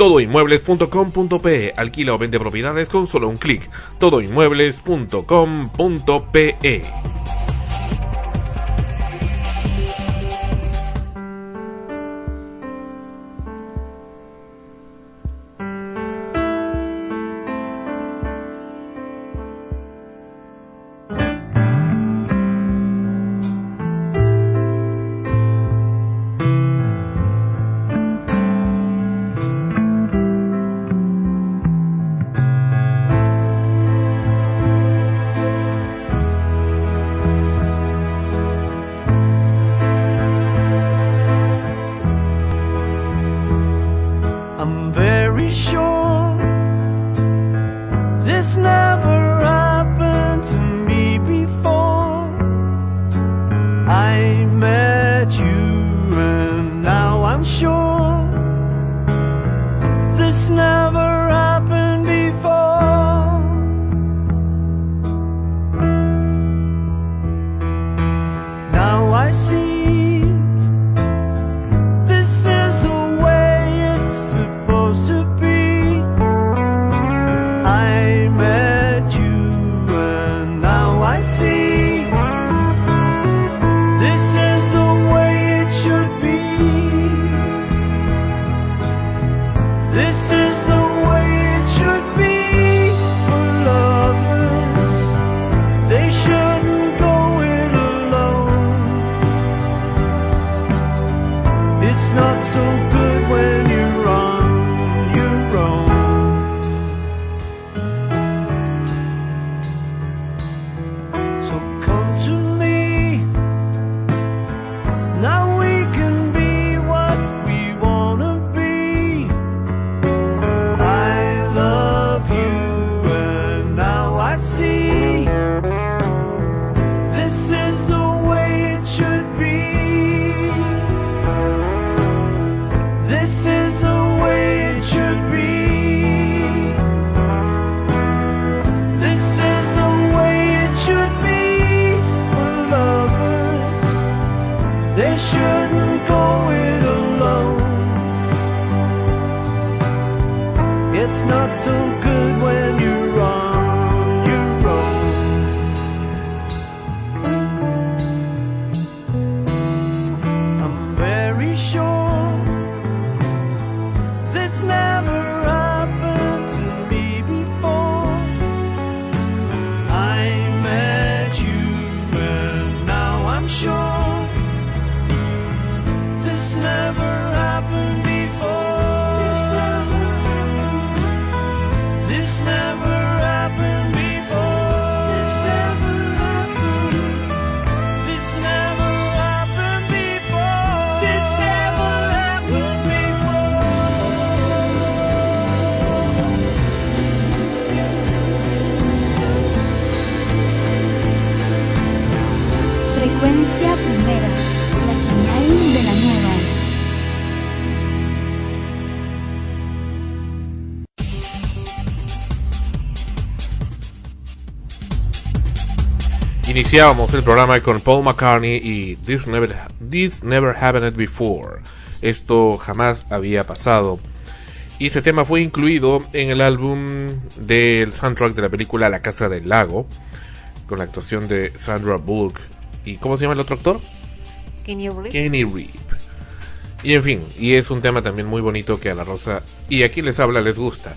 Todoinmuebles.com.pe alquila o vende propiedades con solo un clic. Todoinmuebles.com.pe Iniciábamos el programa con Paul McCartney y This Never, This Never Happened Before. Esto jamás había pasado. Y ese tema fue incluido en el álbum del soundtrack de la película La Casa del Lago, con la actuación de Sandra Bullock. ¿Y cómo se llama el otro actor? Kenny Reeve. Kenny Reeve. Y en fin, y es un tema también muy bonito que a la Rosa y aquí les habla les gusta.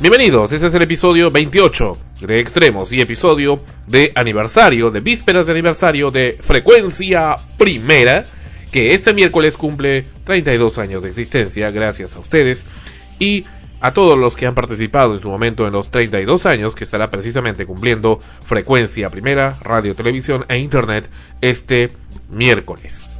Bienvenidos, ese es el episodio 28 de Extremos y episodio de aniversario, de vísperas de aniversario de Frecuencia Primera, que este miércoles cumple 32 años de existencia, gracias a ustedes y a todos los que han participado en su momento en los 32 años que estará precisamente cumpliendo Frecuencia Primera, Radio, Televisión e Internet este miércoles.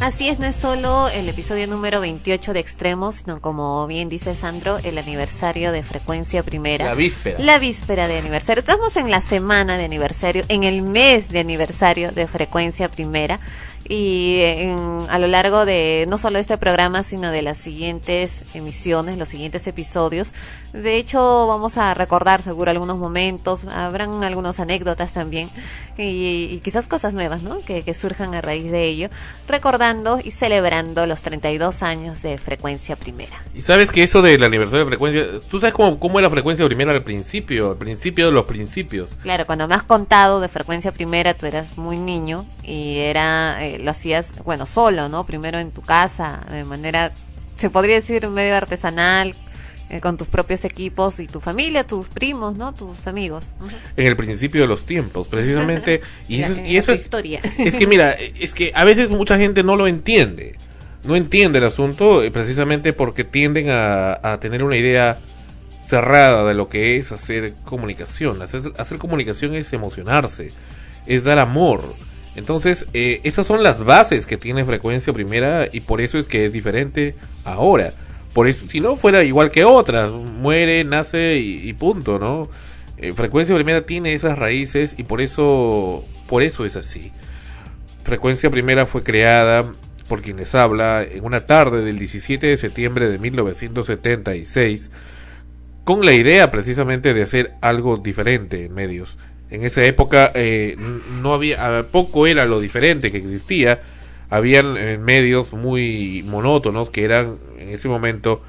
Así es, no es solo el episodio número 28 de Extremos, sino como bien dice Sandro, el aniversario de Frecuencia Primera. La víspera. La víspera de aniversario. Estamos en la semana de aniversario, en el mes de aniversario de Frecuencia Primera y a lo largo de no solo de este programa sino de las siguientes emisiones los siguientes episodios de hecho vamos a recordar seguro algunos momentos habrán algunas anécdotas también y, quizás cosas nuevas ¿no? que, que, surjan a raíz de ello recordando y celebrando los 32 años de frecuencia primera. Y sabes que eso del aniversario de frecuencia tú sabes cómo, cómo era frecuencia primera al principio al principio de los principios. Claro cuando me has contado de frecuencia primera tú eras muy niño y era eh, lo hacías, bueno, solo, ¿no? Primero en tu casa, de manera, se podría decir, medio artesanal, eh, con tus propios equipos y tu familia, tus primos, ¿no? Tus amigos. En el principio de los tiempos, precisamente. y eso, y eso es, historia. es que mira, es que a veces mucha gente no lo entiende. No entiende el asunto eh, precisamente porque tienden a, a tener una idea cerrada de lo que es hacer comunicación. Hacer, hacer comunicación es emocionarse, es dar amor entonces, eh, esas son las bases que tiene frecuencia primera y por eso es que es diferente ahora. Por eso, si no fuera igual que otras, muere, nace y, punto, ¿no? Eh, frecuencia primera tiene esas raíces y por eso, por eso es así. Frecuencia primera fue creada por quienes habla en una tarde del 17 de septiembre de 1976 con la idea precisamente de hacer algo diferente en medios en esa época eh, no había poco era lo diferente que existía. Habían eh, medios muy monótonos que eran en ese momento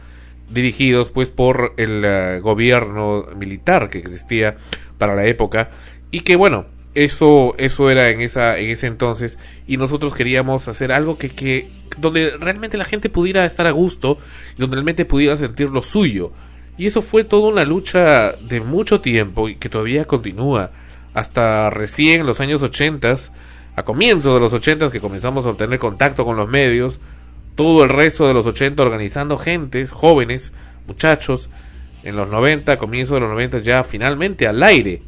dirigidos pues por el eh, gobierno militar que existía para la época. Y que bueno eso eso era en esa en ese entonces. Y nosotros queríamos hacer algo que que donde realmente la gente pudiera estar a gusto y donde realmente pudiera sentir lo suyo. Y eso fue toda una lucha de mucho tiempo y que todavía continúa hasta recién los años 80, a comienzos de los 80 que comenzamos a obtener contacto con los medios, todo el resto de los 80 organizando gentes, jóvenes, muchachos, en los 90, comienzos de los 90 ya finalmente al aire,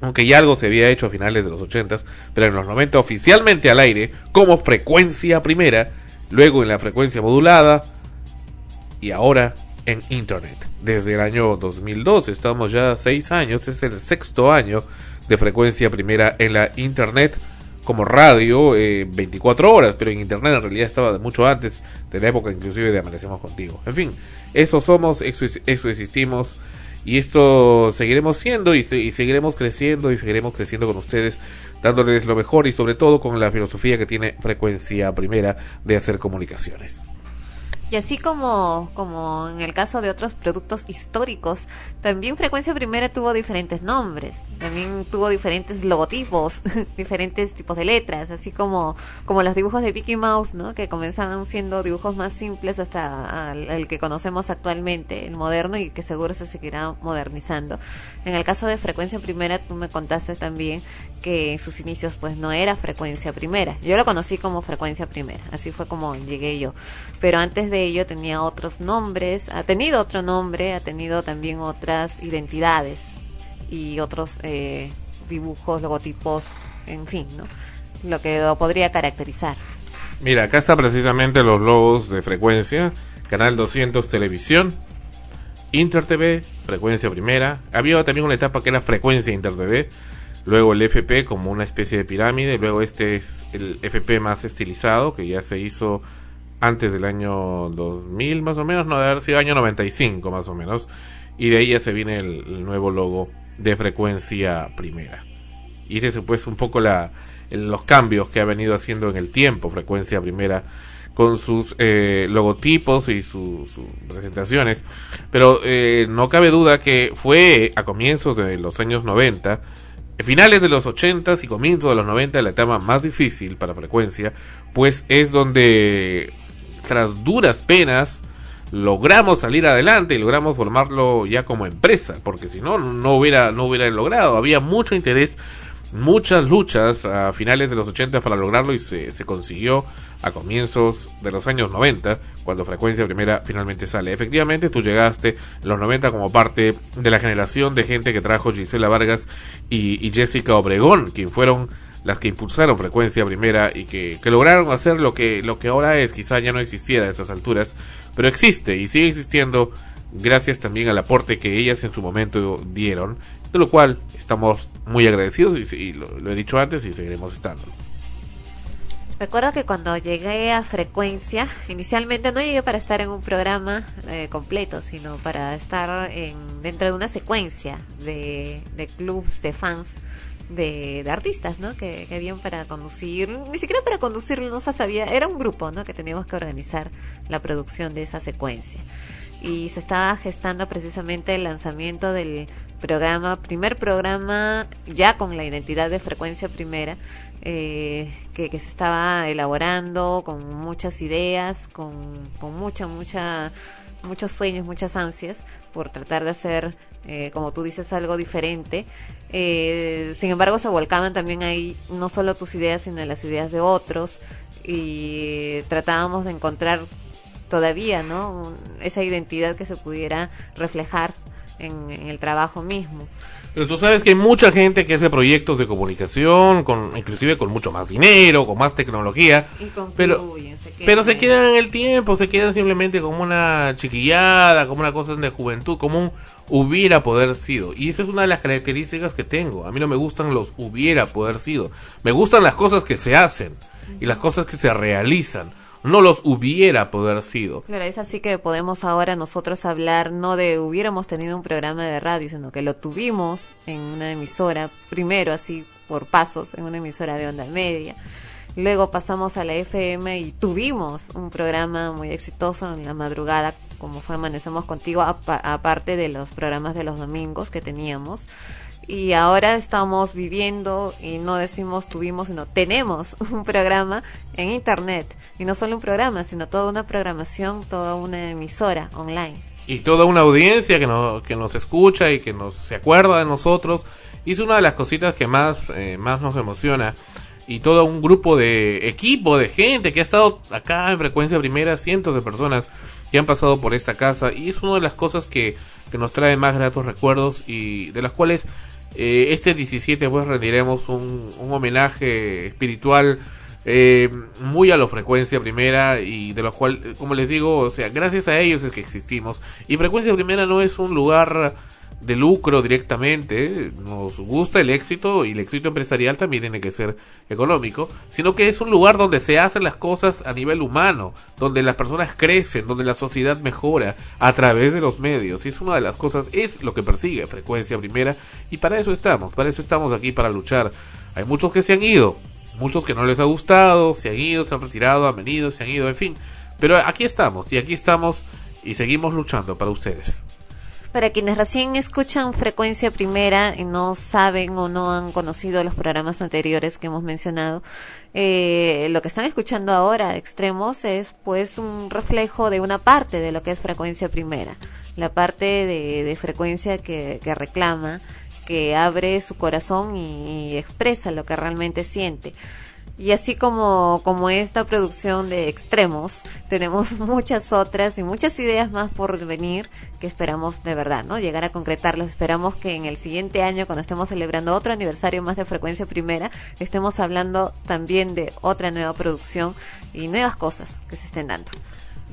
aunque ya algo se había hecho a finales de los 80, pero en los 90 oficialmente al aire, como frecuencia primera, luego en la frecuencia modulada y ahora en Internet. Desde el año 2002, estamos ya seis años, es el sexto año de frecuencia primera en la internet como radio 24 eh, horas, pero en internet en realidad estaba mucho antes, de la época inclusive de Amanecemos Contigo. En fin, eso somos, eso, eso existimos y esto seguiremos siendo y, seguiremos creciendo y seguiremos creciendo con ustedes, dándoles lo mejor y sobre todo con la filosofía que tiene frecuencia primera de hacer comunicaciones. Y así como, como en el caso de otros productos históricos, también Frecuencia Primera tuvo diferentes nombres, también tuvo diferentes logotipos, diferentes tipos de letras, así como, como los dibujos de Mickey Mouse, ¿no? que comenzaban siendo dibujos más simples hasta el, que conocemos actualmente, el moderno, y que seguro se seguirá modernizando. En el caso de Frecuencia Primera, tú me contaste también que en sus inicios pues no era Frecuencia Primera. Yo lo conocí como Frecuencia Primera, así fue como llegué yo. Pero antes de ello tenía otros nombres, ha tenido otro nombre, ha tenido también otras identidades y otros eh, dibujos, logotipos, en fin, ¿no? Lo que lo podría caracterizar. Mira, acá está precisamente los logos de frecuencia, Canal 200 Televisión, Inter TV, frecuencia primera. Había también una etapa que era frecuencia Inter TV, luego el FP como una especie de pirámide, luego este es el FP más estilizado que ya se hizo antes del año 2000 más o menos, no debe haber sido año 95 más o menos, y de ahí ya se viene el, nuevo logo de frecuencia primera. Y ese es pues un poco la, los cambios que ha venido haciendo en el tiempo frecuencia primera con sus eh, logotipos y sus presentaciones. Pero eh, no cabe duda que fue a comienzos de los años 90, finales de los 80 y comienzos de los 90 la etapa más difícil para frecuencia, pues es donde tras duras penas, logramos salir adelante y logramos formarlo ya como empresa, porque si no, no hubiera, no hubiera logrado. Había mucho interés, muchas luchas a finales de los 80 para lograrlo y se, se consiguió a comienzos de los años 90, cuando Frecuencia Primera finalmente sale. Efectivamente, tú llegaste en los 90 como parte de la generación de gente que trajo Gisela Vargas y, Jessica Obregón, quien fueron las que impulsaron frecuencia primera y que, que lograron hacer lo que, lo que ahora es, quizá ya no existiera a esas alturas, pero existe y sigue existiendo gracias también al aporte que ellas en su momento dieron, de lo cual estamos muy agradecidos y, y lo, he dicho antes y seguiremos estando. Recuerdo que cuando llegué a Frecuencia, inicialmente no llegué para estar en un programa eh, completo, sino para estar en, dentro de una secuencia de, de clubs de fans de, artistas, ¿no? Que, que, para conducir, ni siquiera para conducir, no se sabía, era un grupo, ¿no? Que teníamos que organizar la producción de esa secuencia. Y se estaba gestando precisamente el lanzamiento del programa, primer programa ya con la identidad de frecuencia primera, eh, que, se estaba elaborando con muchas ideas, con, con mucha, mucha, muchos sueños, muchas ansias por tratar de hacer, eh, como tú dices, algo diferente. Eh, sin embargo, se volcaban también ahí no solo tus ideas, sino las ideas de otros y tratábamos de encontrar todavía, ¿no? Esa identidad que se pudiera reflejar en, en el trabajo mismo. Pero tú sabes que hay mucha gente que hace proyectos de comunicación, con inclusive con mucho más dinero, con más tecnología, pero, se pero se quedan en el tiempo, se quedan simplemente como una chiquillada, como una cosa de juventud, como un hubiera poder sido. Y esa es una de las características que tengo. A mí no me gustan los hubiera poder sido. Me gustan las cosas que se hacen y las cosas que se realizan no los hubiera poder sido. Claro, es así que podemos ahora nosotros hablar no de hubiéramos tenido un programa de radio, sino que lo tuvimos en una emisora, primero así por pasos, en una emisora de onda media. Luego pasamos a la FM y tuvimos un programa muy exitoso en la madrugada, como fue Amanecemos Contigo, aparte de los programas de los domingos que teníamos y ahora estamos viviendo y no decimos tuvimos, sino tenemos un programa en internet y no solo un programa, sino toda una programación, toda una emisora online. Y toda una audiencia que, no, que nos escucha y que nos se acuerda de nosotros. Y es una de las cositas que más, eh, más nos emociona. Y todo un grupo de equipo, de gente que ha estado acá en frecuencia primera, cientos de personas que han pasado por esta casa. Y es una de las cosas que, que nos trae más gratos recuerdos y de las cuales eh, este 17 pues rendiremos un, un homenaje espiritual eh, muy a la frecuencia primera y de lo cual, como les digo, o sea, gracias a ellos es que existimos. Y frecuencia primera no es un lugar de lucro directamente, nos gusta el éxito y el éxito empresarial también tiene que ser económico, sino que es un lugar donde se hacen las cosas a nivel humano, donde las personas crecen, donde la sociedad mejora a través de los medios. Y es una de las cosas, es lo que persigue frecuencia primera y para eso estamos, para eso estamos aquí, para luchar. Hay muchos que se han ido, muchos que no les ha gustado, se han ido, se han retirado, han venido, se han ido, en fin. Pero aquí estamos y aquí estamos y seguimos luchando para ustedes. Para quienes recién escuchan frecuencia primera y no saben o no han conocido los programas anteriores que hemos mencionado, eh, lo que están escuchando ahora, extremos, es pues un reflejo de una parte de lo que es frecuencia primera, la parte de, frecuencia que, reclama, que abre su corazón y expresa lo que realmente siente. Y así como, como esta producción de extremos, tenemos muchas otras y muchas ideas más por venir que esperamos de verdad, ¿no? Llegar a concretarlas. Esperamos que en el siguiente año, cuando estemos celebrando otro aniversario más de Frecuencia Primera, estemos hablando también de otra nueva producción y nuevas cosas que se estén dando.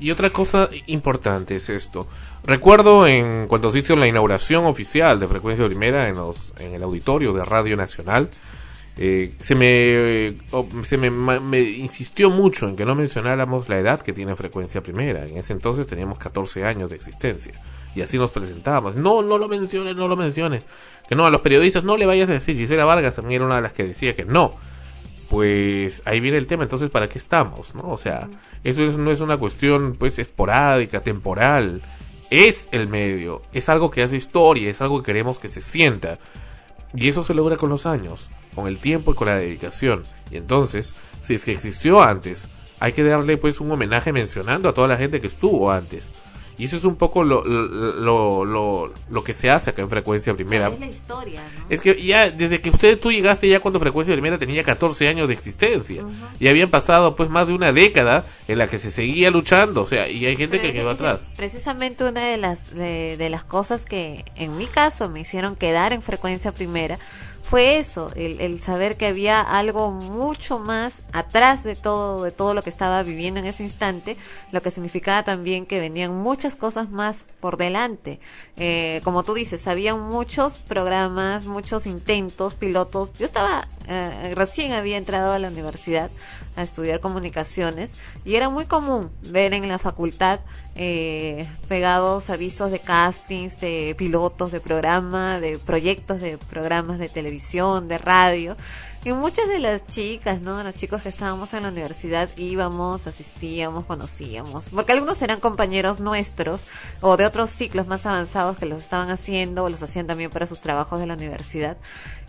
Y otra cosa importante es esto. Recuerdo en cuando se hizo la inauguración oficial de Frecuencia Primera en, los, en el auditorio de Radio Nacional, eh, se me, eh, se me, me, insistió mucho en que no mencionáramos la edad que tiene frecuencia primera. En ese entonces teníamos 14 años de existencia. Y así nos presentábamos. No, no lo menciones, no lo menciones. Que no, a los periodistas no le vayas a decir. Gisela Vargas también era una de las que decía que no. Pues ahí viene el tema. Entonces, ¿para qué estamos? ¿no? O sea, eso es, no es una cuestión pues esporádica, temporal. Es el medio. Es algo que hace historia. Es algo que queremos que se sienta. Y eso se logra con los años, con el tiempo y con la dedicación. Y entonces, si es que existió antes, hay que darle pues un homenaje mencionando a toda la gente que estuvo antes. Y eso es un poco lo, lo, lo, lo, que se hace acá en Frecuencia Primera. Es la historia, ¿no? Es que ya, desde que usted, tú llegaste ya cuando Frecuencia Primera tenía 14 años de existencia. Uh -huh. Y habían pasado pues más de una década en la que se seguía luchando. O sea, y hay gente Pero que quedó atrás. Precisamente una de las, de, de las cosas que en mi caso me hicieron quedar en Frecuencia Primera fue eso, el, el, saber que había algo mucho más atrás de todo, de todo lo que estaba viviendo en ese instante, lo que significaba también que venían muchas cosas más por delante. Eh, como tú dices, había muchos programas, muchos intentos, pilotos. Yo estaba, eh, recién había entrado a la universidad a estudiar comunicaciones y era muy común ver en la facultad eh, pegados avisos de castings, de pilotos de programa, de proyectos de programas de televisión, de radio. Y muchas de las chicas, ¿no? Los chicos que estábamos en la universidad íbamos, asistíamos, conocíamos. Porque algunos eran compañeros nuestros o de otros ciclos más avanzados que los estaban haciendo o los hacían también para sus trabajos de la universidad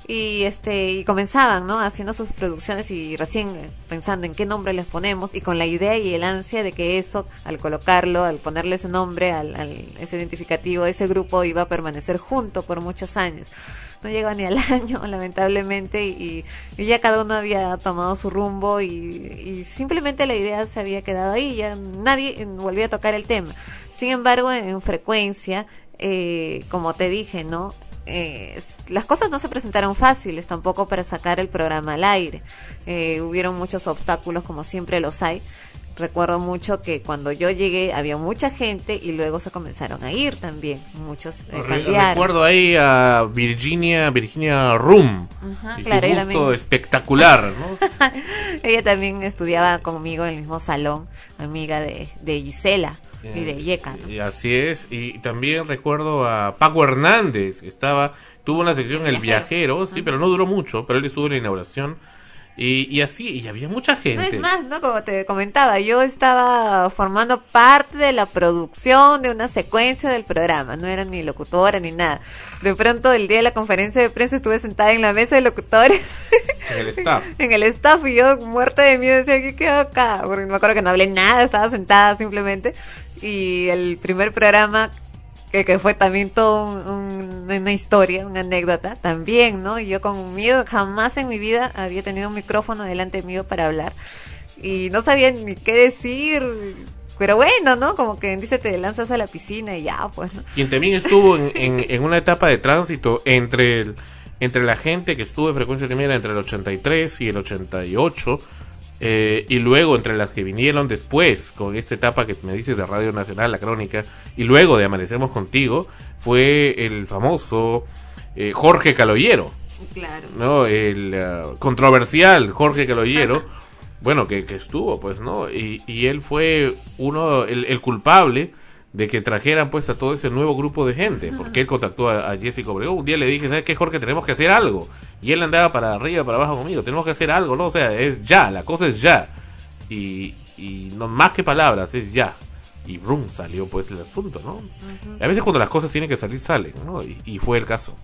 y este y comenzaban no haciendo sus producciones y recién pensando en qué nombre les ponemos y con la idea y el ansia de que eso al colocarlo al ponerle ese nombre al, ese identificativo ese grupo iba a permanecer junto por muchos años no llegó ni al año lamentablemente y, ya cada uno había tomado su rumbo y, y, simplemente la idea se había quedado ahí ya nadie volvía a tocar el tema sin embargo en frecuencia eh, como te dije no eh, las cosas no se presentaron fáciles tampoco para sacar el programa al aire. Eh, hubieron muchos obstáculos como siempre los hay. Recuerdo mucho que cuando yo llegué había mucha gente y luego se comenzaron a ir también. Muchos eh, Recuerdo ahí a Virginia, Virginia Room. claro, espectacular, ¿no? ella también estudiaba conmigo en el mismo salón, amiga de, de Gisela y de Yeca. Y así es. Y también recuerdo a Paco Hernández, que estaba, tuvo una sección El Viajero, sí, pero no duró mucho, pero él estuvo en la inauguración. Y, y, así, y había mucha gente. No es más, ¿no? Como te comentaba, yo estaba formando parte de la producción de una secuencia del programa, no era ni locutora ni nada. De pronto, el día de la conferencia de prensa estuve sentada en la mesa de locutores. En el staff. en el staff, y yo muerta de miedo decía, ¿qué quedó acá? Porque me acuerdo que no hablé nada, estaba sentada simplemente. Y el primer programa que, que fue también todo una historia, una anécdota, también, ¿no? Yo con miedo, jamás en mi vida había tenido un micrófono delante mío para hablar y no sabía ni qué decir, pero bueno, ¿no? Como que dice, te lanzas a la piscina y ya, pues, ¿no? Quien también estuvo en, en, una etapa de tránsito entre, el, entre la gente que estuvo en frecuencia primera entre el 83 y el 88 eh, y luego entre las que vinieron después, con esta etapa que me dices de Radio Nacional, la crónica, y luego de Amanecemos Contigo, fue el famoso eh, Jorge Caloyero. Claro. ¿no? El ah, controversial Jorge Caloyero. bueno, que, que, estuvo, pues, ¿no? Y, y él fue uno, el, el culpable de que trajeran pues a todo ese nuevo grupo de gente, porque él contactó a, a Jessica Obregón, un día le dije, ¿sabes qué Jorge? Tenemos que hacer algo, y él andaba para arriba, para abajo conmigo, tenemos que hacer algo, ¿no? O sea, es ya, la cosa es ya, y, y no más que palabras, es ya, y brum, salió pues el asunto, ¿no? A veces cuando las cosas tienen que salir, salen, ¿no? y fue el caso.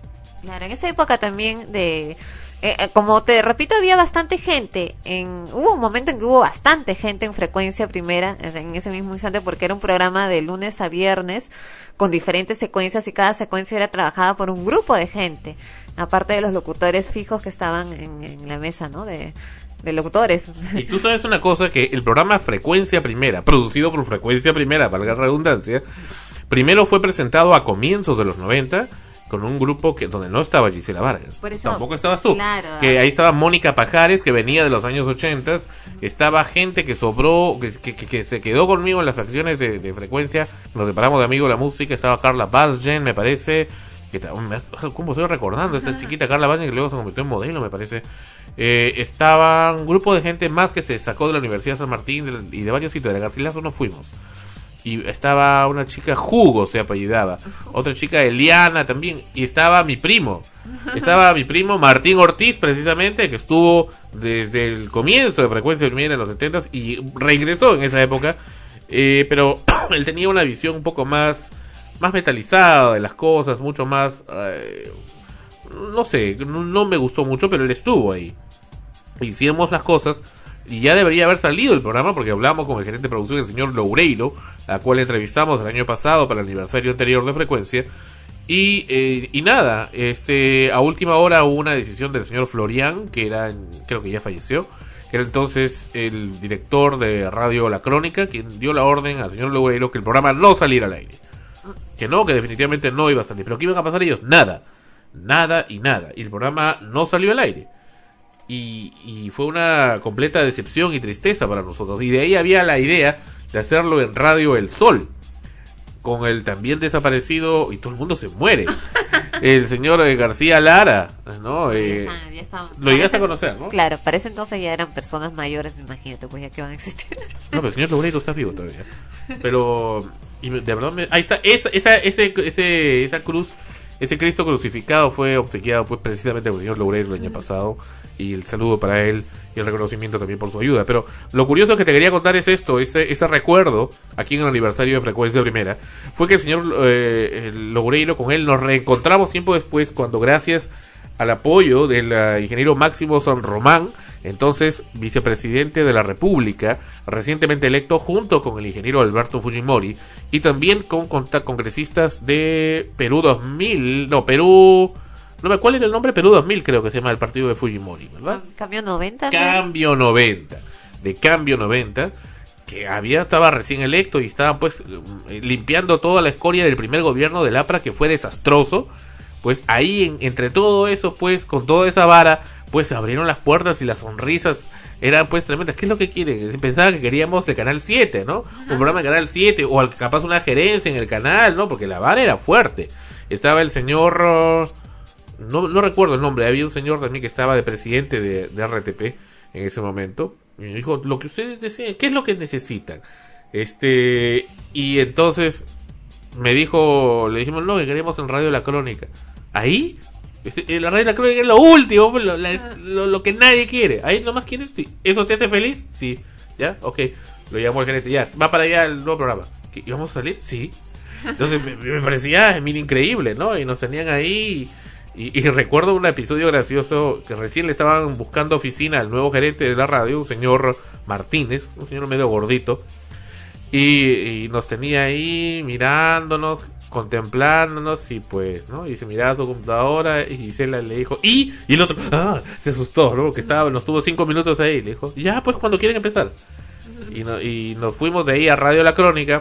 Claro, en esa época también de eh, eh, como te repito, había bastante gente. En, hubo un momento en que hubo bastante gente en frecuencia primera, en ese mismo instante, porque era un programa de lunes a viernes con diferentes secuencias y cada secuencia era trabajada por un grupo de gente, aparte de los locutores fijos que estaban en, la mesa, ¿no? De, de locutores. Y tú sabes una cosa, que el programa Frecuencia Primera, producido por Frecuencia Primera, valga la redundancia, primero fue presentado a comienzos de los 90 con un grupo que donde no estaba Gisela Vargas. Tampoco estabas tú. que ahí estaba Mónica Pajares, que venía de los años 80. Estaba gente que sobró, que, que, se quedó conmigo en las acciones de, frecuencia. Nos separamos de amigos de la música. Estaba Carla Balgen, me parece. Que, ¿Cómo estoy recordando? Esta chiquita Carla Balgen que luego se convirtió en modelo, me parece. Eh, estaba un grupo de gente más que se sacó de la Universidad de San Martín y de varios sitios. De Garcilaso no fuimos y estaba una chica Jugo se apellidaba, otra chica Eliana también y estaba mi primo. Estaba mi primo Martín Ortiz precisamente que estuvo desde el comienzo de Frecuencia Primera en los 70 y regresó en esa época, eh, pero él tenía una visión un poco más más metalizada de las cosas, mucho más eh, no sé, no me gustó mucho, pero él estuvo ahí. Hicimos las cosas y ya debería haber salido el programa porque hablamos con el gerente de producción, el señor Loureiro, a cual entrevistamos el año pasado para el aniversario anterior de Frecuencia. Y, eh, y nada, este, a última hora hubo una decisión del señor Florian, que era, creo que ya falleció, que era entonces el director de Radio La Crónica, quien dio la orden al señor Loureiro que el programa no saliera al aire. Que no, que definitivamente no iba a salir. Pero ¿qué iban a pasar ellos? Nada nada y nada. Y el programa no salió al aire. Y, y fue una completa decepción y tristeza para nosotros. Y de ahí había la idea de hacerlo en Radio El Sol, con el también desaparecido, y todo el mundo se muere, el señor eh, García Lara, ¿no? Eh, Ya está, ya está. lo llegaste a Parece- conocer, ¿no? Claro, para ese entonces ya eran personas mayores, imagínate, pues ya que van a existir. No, pero el señor Loureiro está vivo todavía. Pero, y de verdad, me- ahí está, esa, esa, ese, ese, esa cruz, ese Cristo crucificado fue obsequiado pues precisamente por el señor Loureiro el año pasado. Y el saludo para él y el reconocimiento también por su ayuda. Pero lo curioso que te quería contar es esto, ese, ese recuerdo aquí en el aniversario de Frecuencia Primera, fue que el señor eh, el Loureiro con él nos reencontramos tiempo después cuando gracias al apoyo del eh, ingeniero Máximo San Román, entonces vicepresidente de la República, recientemente electo junto con el ingeniero Alberto Fujimori y también con conta- congresistas de Perú 2000, no, Perú, no me cuál era el nombre, Perú 2000 creo que se llama el partido de Fujimori, ¿verdad? Cambio 90. ¿no? Cambio 90, de Cambio 90, que había estaba recién electo y estaban pues eh, limpiando toda la escoria del primer gobierno del APRA que fue desastroso. Pues ahí en- entre todo eso, pues con toda esa vara, pues se abrieron las puertas y las sonrisas eran pues tremendas. ¿Qué es lo que quieren? Pensaba que queríamos de Canal 7, ¿no? Un programa de Canal 7 o al- capaz una gerencia en el canal, ¿no? Porque la vara era fuerte. Estaba el señor... no, no recuerdo el nombre, había un señor también que estaba de presidente de, de RTP en ese momento. Y me dijo, lo que ustedes deseen, ¿qué es lo que necesitan? Este, y entonces me dijo, le dijimos, no, que queremos en Radio La Crónica. ¿Ahí? Este, la Radio La Crónica es lo último, pues, lo, la- lo, lo que nadie quiere. ¿Ahí nomás quieres? Sí. ¿Eso te hace feliz? Sí. ¿Ya? Ok. Lo llamó el gerente, ya, va para allá el nuevo programa. ¿Qué, ¿Y vamos a salir? Sí. Entonces me, me parecía mira, increíble, ¿no? Y nos tenían ahí. Y, y recuerdo un episodio gracioso que recién le estaban buscando oficina al nuevo gerente de la radio, un señor Martínez, un señor medio gordito. Y, y nos tenía ahí mirándonos, contemplándonos y pues, ¿no? Y se miraba su computadora y Gisela le dijo, ¿y? Y el otro, ah, se asustó, ¿no? Que estaba, nos tuvo cinco minutos ahí. Le dijo, ya, pues cuando quieren empezar. Y, no- y nos fuimos de ahí a Radio La Crónica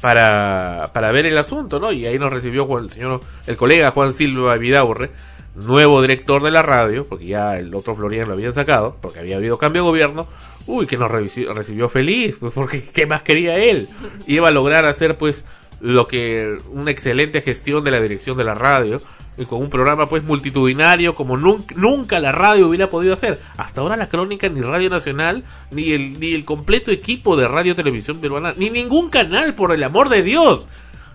para, para ver el asunto, ¿no? Y ahí nos recibió el señor, el colega Juan Silva Vidaurre, nuevo director de la radio, porque ya el otro Florian lo habían sacado, porque había habido cambio de gobierno. Uy, que nos recibió feliz, pues porque ¿qué más quería él? Iba a lograr hacer pues lo que una excelente gestión de la dirección de la radio y con un programa pues multitudinario como nunca, la radio hubiera podido hacer. Hasta ahora la crónica ni Radio Nacional ni el ni el completo equipo de Radio Televisión Peruana ni ningún canal por el amor de Dios.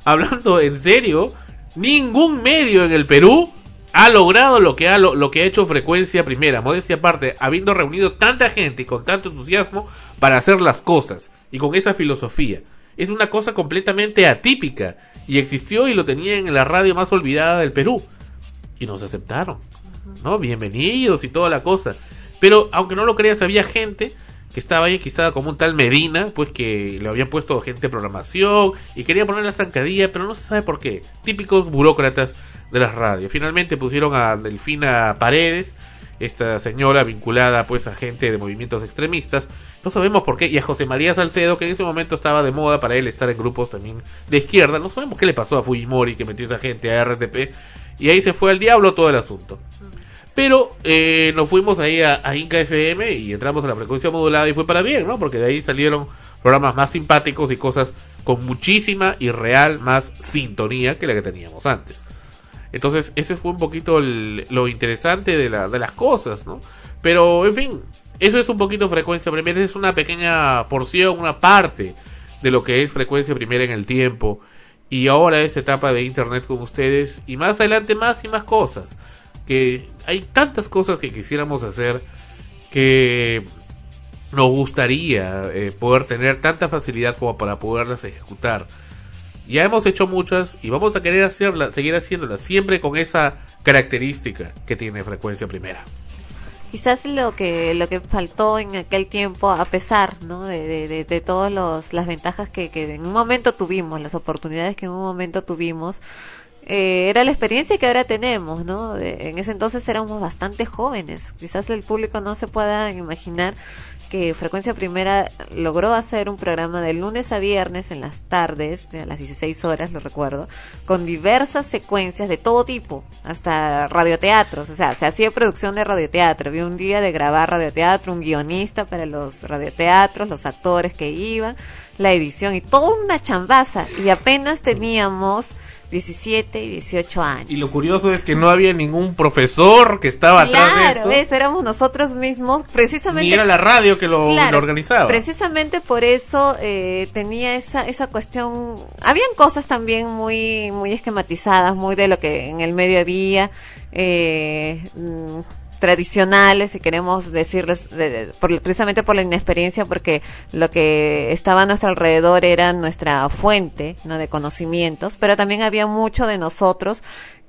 Hablando en serio, ningún medio en el Perú ha logrado lo que ha lo, lo que ha hecho Frecuencia Primera, modestia aparte, habiendo reunido tanta gente y con tanto entusiasmo para hacer las cosas y con esa filosofía. Es una cosa completamente atípica y existió y lo tenían en la radio más olvidada del Perú y nos aceptaron, ¿no? Bienvenidos y toda la cosa. Pero aunque no lo creas, había gente que estaba ahí, quizá como un tal Medina, pues que le habían puesto gente de programación y quería poner la zancadilla, pero no se sabe por qué. Típicos burócratas de las radios. Finalmente pusieron a Delfina Paredes, esta señora vinculada pues a gente de movimientos extremistas, no sabemos por qué, y a José María Salcedo, que en ese momento estaba de moda para él estar en grupos también de izquierda, no sabemos qué le pasó a Fujimori que metió esa gente a RTP, y ahí se fue al diablo todo el asunto. Pero eh, nos fuimos ahí a, Inca FM y entramos a la frecuencia modulada y fue para bien, ¿no? Porque de ahí salieron programas más simpáticos y cosas con muchísima y real más sintonía que la que teníamos antes. Entonces, ese fue un poquito lo interesante de las cosas, ¿no? Pero, en fin, eso es un poquito frecuencia primera, es una pequeña porción, una parte de lo que es frecuencia primera en el tiempo. Y ahora esta etapa de internet con ustedes. Y más adelante más y más cosas. Que hay tantas cosas que quisiéramos hacer que nos gustaría eh, poder tener tanta facilidad como para poderlas ejecutar. Ya hemos hecho muchas y vamos a querer hacerlas, seguir haciéndolas, siempre con esa característica que tiene frecuencia primera. Quizás lo que lo que faltó en aquel tiempo, a pesar ¿no? de, de, de, todas las ventajas que, que en un momento tuvimos, las oportunidades que en un momento tuvimos, eh, era la experiencia que ahora tenemos, ¿no? De- en ese entonces éramos bastante jóvenes. Quizás el público no se pueda imaginar que Frecuencia Primera logró hacer un programa de lunes a viernes en las tardes, de las 16 horas, lo recuerdo, con diversas secuencias de todo tipo, hasta radioteatros, o sea, se hacía producción de radioteatro, había un día de grabar radioteatro, un guionista para los radioteatros, los actores que iban, la edición y toda una chambaza, y apenas teníamos 17 y 18 años. Y lo curioso es que no había ningún profesor que estaba atrás de eso. Claro, éramos nosotros mismos, precisamente. Ni era la radio que lo, organizaba. Precisamente por eso eh, tenía esa, esa cuestión. Habían cosas también muy, muy esquematizadas, muy de lo que en el medio había. Eh, mm, tradicionales, si queremos decirles, precisamente por la inexperiencia, porque lo que estaba a nuestro alrededor era nuestra fuente de conocimientos, pero también había mucho de nosotros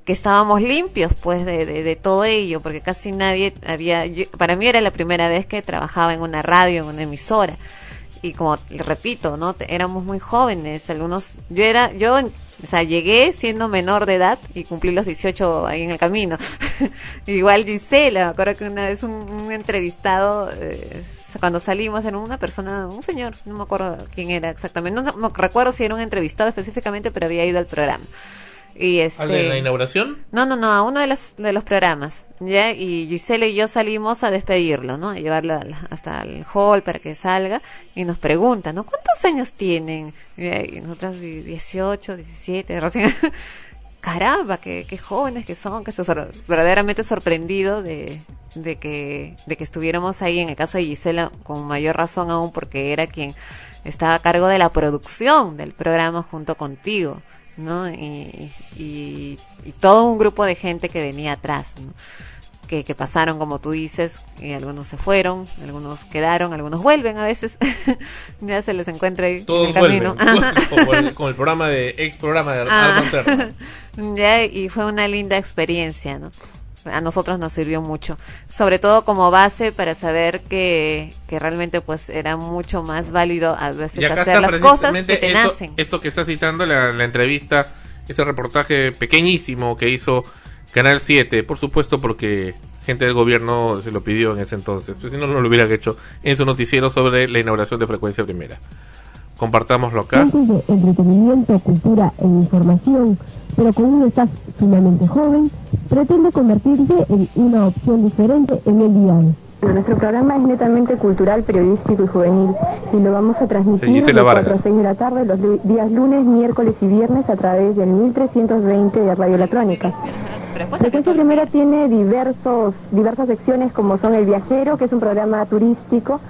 que estábamos limpios pues de, de, todo ello, porque casi nadie había, para mí era la primera vez que trabajaba en una radio, en una emisora, y como repito, ¿no? éramos muy jóvenes, algunos, yo era, yo o sea, llegué siendo menor de edad y cumplí los 18 ahí en el camino. Igual Gisela, me acuerdo que una vez un, entrevistado, eh, cuando salimos, era una persona, un señor, no me acuerdo quién era exactamente, no, no recuerdo si era un entrevistado específicamente, pero había ido al programa. Y este, ¿Al de la inauguración? No, no, no, a uno de los, de los programas. ¿ya? Y Giselle y yo salimos a despedirlo, ¿no? A llevarlo hasta el hall para que salga. Y nos preguntan, ¿no? ¿Cuántos años tienen? Y nosotros 18, 17, recién. Caramba, qué, qué jóvenes que son, que estoy verdaderamente sorprendido de, de, que, de que estuviéramos ahí, en el caso de Gisela, con mayor razón aún, porque era quien estaba a cargo de la producción del programa junto contigo. ¿no? Y, y, todo un grupo de gente que venía atrás, que, que, pasaron, como tú dices, y algunos se fueron, algunos quedaron, algunos vuelven a veces, ya se les encuentra ahí en el camino. como, el, como, el, programa de, ex programa de ah. Ya, y fue una linda experiencia, ¿no? a nosotros nos sirvió mucho, sobre todo como base para saber que, que realmente pues era mucho más válido a veces hacer las cosas que te esto, Esto que está citando la, la entrevista, ese reportaje pequeñísimo que hizo Canal 7, por supuesto porque gente del gobierno se lo pidió en ese entonces, pues si no, no lo hubieran hecho en su noticiero sobre la inauguración de Frecuencia Primera. Compartámoslo acá. de entretenimiento, cultura e información, pero con un staff sumamente joven, pretende convertirse en una opción diferente en el diario. Nuestro programa es netamente cultural, periodístico y juvenil y lo vamos a transmitir de 4 a 6 de la tarde los días lunes, miércoles y viernes a través del 1320 de Radio Electrónica. Frecuencia Primera tiene diversos, diversas secciones como son El Viajero, que es un programa turístico,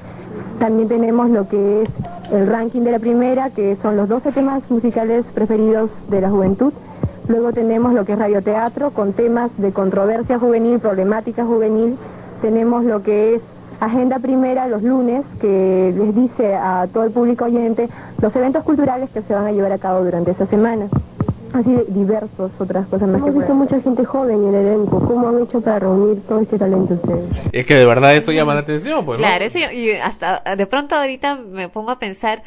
también tenemos lo que es el ranking de la primera, que son los 12 temas musicales preferidos de la juventud, Luego tenemos lo que es radioteatro con temas de controversia juvenil, problemática juvenil. Tenemos lo que es Agenda Primera los lunes, que les dice a todo el público oyente los eventos culturales que se van a llevar a cabo durante esta semana. Así de diversos, otras cosas más. Hemos visto mucha gente joven en el elenco. ¿Cómo han hecho para reunir todo este talento ustedes? Es que de verdad eso llama la atención, pues. Claro, eso, y hasta de pronto ahorita me pongo a pensar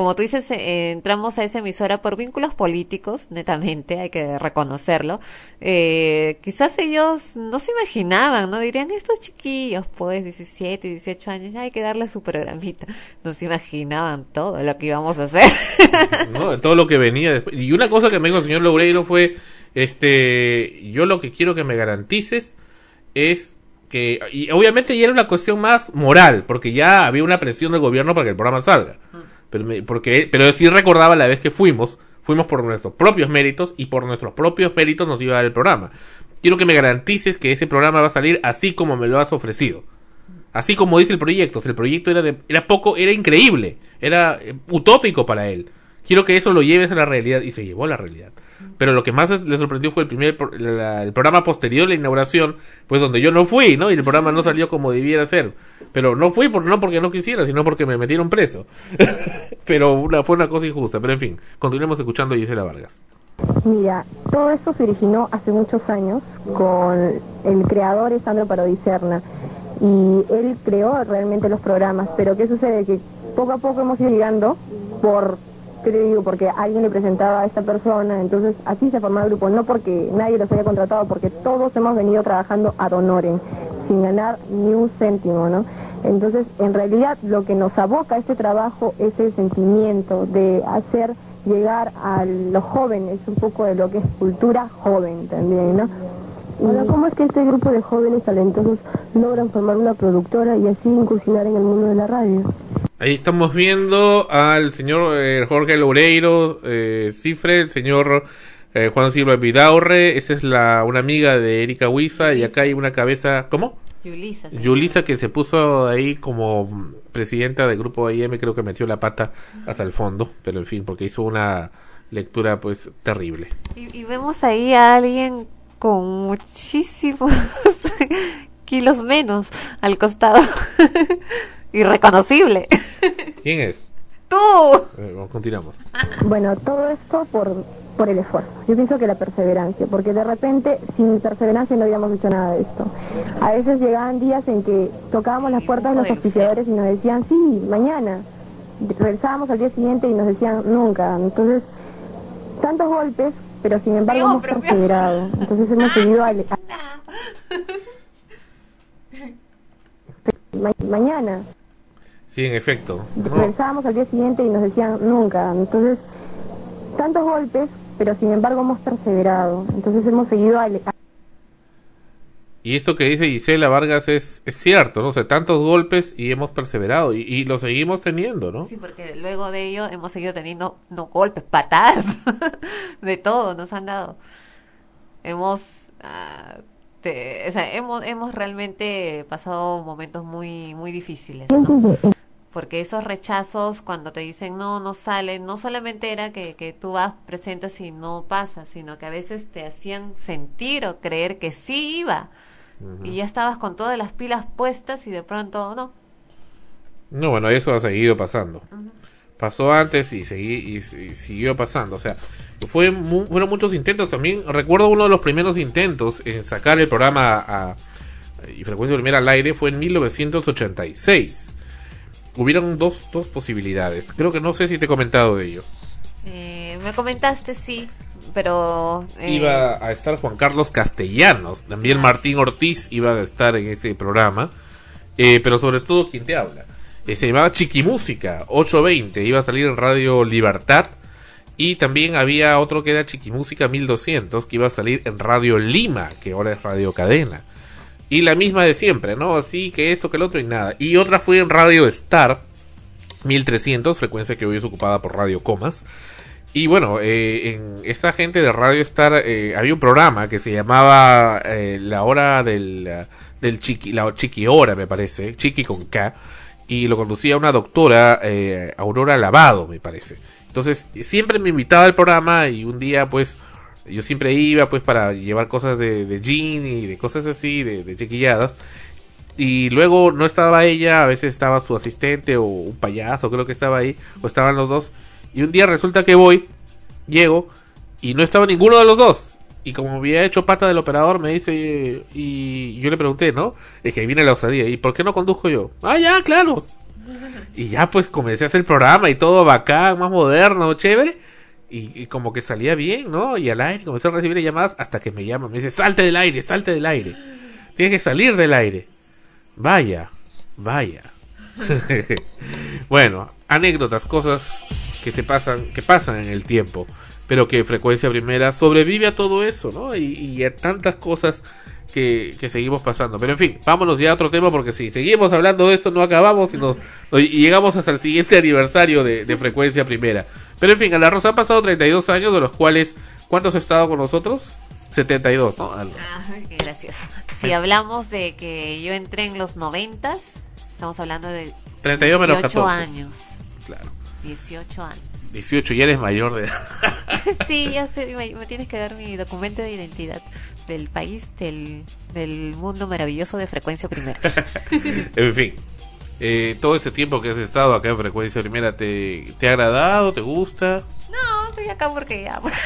como tú dices, eh, entramos a esa emisora por vínculos políticos, netamente, hay que reconocerlo. Eh, quizás ellos no se imaginaban, ¿no? Dirían, estos chiquillos, pues, 17, 18 años, ya hay que darle su programita. No se imaginaban todo lo que íbamos a hacer. no, todo lo que venía después. Y una cosa que me dijo el señor Loureiro fue, este, yo lo que quiero que me garantices es que, y obviamente ya era una cuestión más moral, porque ya había una presión del gobierno para que el programa salga. Pero, porque, pero sí recordaba la vez que fuimos, fuimos por nuestros propios méritos y por nuestros propios méritos nos iba a dar el programa. Quiero que me garantices que ese programa va a salir así como me lo has ofrecido. Así como dice el proyecto. el proyecto era, de, era poco, era increíble, era eh, utópico para él. Quiero que eso lo lleves a la realidad y se llevó a la realidad. Pero lo que más le sorprendió fue el primer el programa posterior la inauguración, pues donde yo no fui, ¿no? Y el programa no salió como debiera ser. Pero no fui por, no porque no quisiera, sino porque me metieron preso. pero una, fue una cosa injusta. Pero en fin, continuemos escuchando a Gisela Vargas. Mira, todo esto se originó hace muchos años con el creador Sandro Parodicerna y él creó realmente los programas, pero ¿qué sucede? Que poco a poco hemos ido llegando por ¿Qué te digo? Porque alguien le presentaba a esta persona, entonces así se formó el grupo, no porque nadie los haya contratado, porque todos hemos venido trabajando ad honorem, sin ganar ni un céntimo, ¿no? Entonces, en realidad, lo que nos aboca a este trabajo es el sentimiento de hacer llegar a los jóvenes un poco de lo que es cultura joven también, ¿no? ¿cómo es que este grupo de jóvenes talentosos logran formar una productora y así incursionar en el mundo de la radio? Ahí estamos viendo al señor eh, Jorge Loureiro eh, Cifre, el señor eh, Juan Silva Vidaurre, esa es la una amiga de Erika Huiza y acá hay una cabeza, ¿cómo? Yulisa. Yulisa que se puso ahí como presidenta del grupo IM, creo que metió la pata hasta el fondo, pero en fin, porque hizo una lectura pues terrible. Y, y vemos ahí a alguien con muchísimos kilos menos al costado. Irreconocible. ¿Quién es? ¡Tú! Eh, bueno, continuamos. Bueno, todo esto por, por el esfuerzo. Yo pienso que la perseverancia, porque de repente sin perseverancia no habíamos hecho nada de esto. A veces llegaban días en que tocábamos las puertas de los auspiciadores y nos decían, sí, mañana. Regresábamos al día siguiente y nos decían, nunca. Entonces, tantos golpes, pero sin embargo hemos perseverado. Entonces hemos seguido a- Ma- mañana. Sí, en efecto. No, Regresábamos al día siguiente y nos decían nunca. Entonces, tantos golpes, pero sin embargo hemos perseverado. Entonces hemos seguido a- Y esto que dice Gisela Vargas es, es cierto, ¿no? O sea, tantos golpes y hemos perseverado y, y lo seguimos teniendo, ¿no? Sí, porque luego de ello hemos seguido teniendo, no golpes, patadas, de todo nos han dado. Hemos, ah, te- o sea, hemos, hemos realmente pasado momentos muy, muy difíciles, ¿no? Porque esos rechazos cuando te dicen no, no sale, no solamente era que, que tú vas, presentas y no pasa, sino que a veces te hacían sentir o creer que sí iba. Y ya estabas con todas las pilas puestas y de pronto no. No, bueno, eso ha seguido pasando. Pasó antes y, seguí, y, y siguió pasando. O sea, fue mu- fueron muchos intentos. También recuerdo uno de los primeros intentos en sacar el programa a, y frecuencia primera al aire fue en 1986. Hubieron dos, dos posibilidades. Creo que no sé si te he comentado de ello. Eh, me comentaste sí, pero... eh, Iba a estar Juan Carlos Castellanos. También Martín Ortiz iba a estar en ese programa. Eh, pero sobre todo, quien te habla? Eh, se llamaba Chiquimúsica 820. Iba a salir en Radio Libertad. Y también había otro que era Chiquimúsica 1200. Que iba a salir en Radio Lima. Que ahora es Radio Cadena. Y la misma de siempre, ¿no? Así que eso, que el otro y nada. Y otra fue en Radio Star 1300. Frecuencia que hoy es ocupada por Radio Comas. Y bueno, eh, en esta gente de Radio Star eh, había un programa que se llamaba eh, La Hora del, del Chiqui, la Chiqui Hora, me parece, Chiqui con K, y lo conducía una doctora, eh, Aurora Lavado, me parece. Entonces, siempre me invitaba al programa y un día, pues, yo siempre iba, pues, para llevar cosas de, de jean y de cosas así, de, de. Y luego no estaba ella, a veces estaba su asistente o un payaso, creo que estaba ahí, o estaban los dos. Y un día resulta que voy, llego, y no estaba ninguno de los dos. Y como había hecho pata del operador, me dice, y yo le pregunté, ¿no? Es que ahí viene la osadía, ¿y por qué no conduzco yo? Ah, ya, claro. Y ya pues comencé a hacer el programa y todo bacán, más moderno, chévere. Y, como que salía bien, ¿no? Y al aire comencé a recibir llamadas hasta que me llaman. Me dice, salte del aire, salte del aire. Tienes que salir del aire. Vaya, vaya. bueno, anécdotas, cosas que se pasan, que pasan en el tiempo, pero que frecuencia primera sobrevive a todo eso, ¿no? Y, y a tantas cosas que, que seguimos pasando. Pero en fin, vámonos ya a otro tema porque si seguimos hablando de esto no acabamos y nos y llegamos hasta el siguiente aniversario de, de frecuencia primera. Pero en fin, a la Rosa han pasado 32 años, de los cuales, ¿cuántos ha estado con nosotros? 72, ¿no? Algo. Ah, qué gracioso. Si hablamos de que yo entré en los noventas, estamos hablando de 32 menos 18 14. años. Claro. 18 años. 18, ya eres mayor de edad. sí, ya sé, me, me tienes que dar mi documento de identidad del país, del, del mundo maravilloso de frecuencia primera. en fin, eh, todo ese tiempo que has estado acá en Frecuencia Primera, ¿te, te ha agradado? ¿Te gusta? No, estoy acá porque ya. Bueno,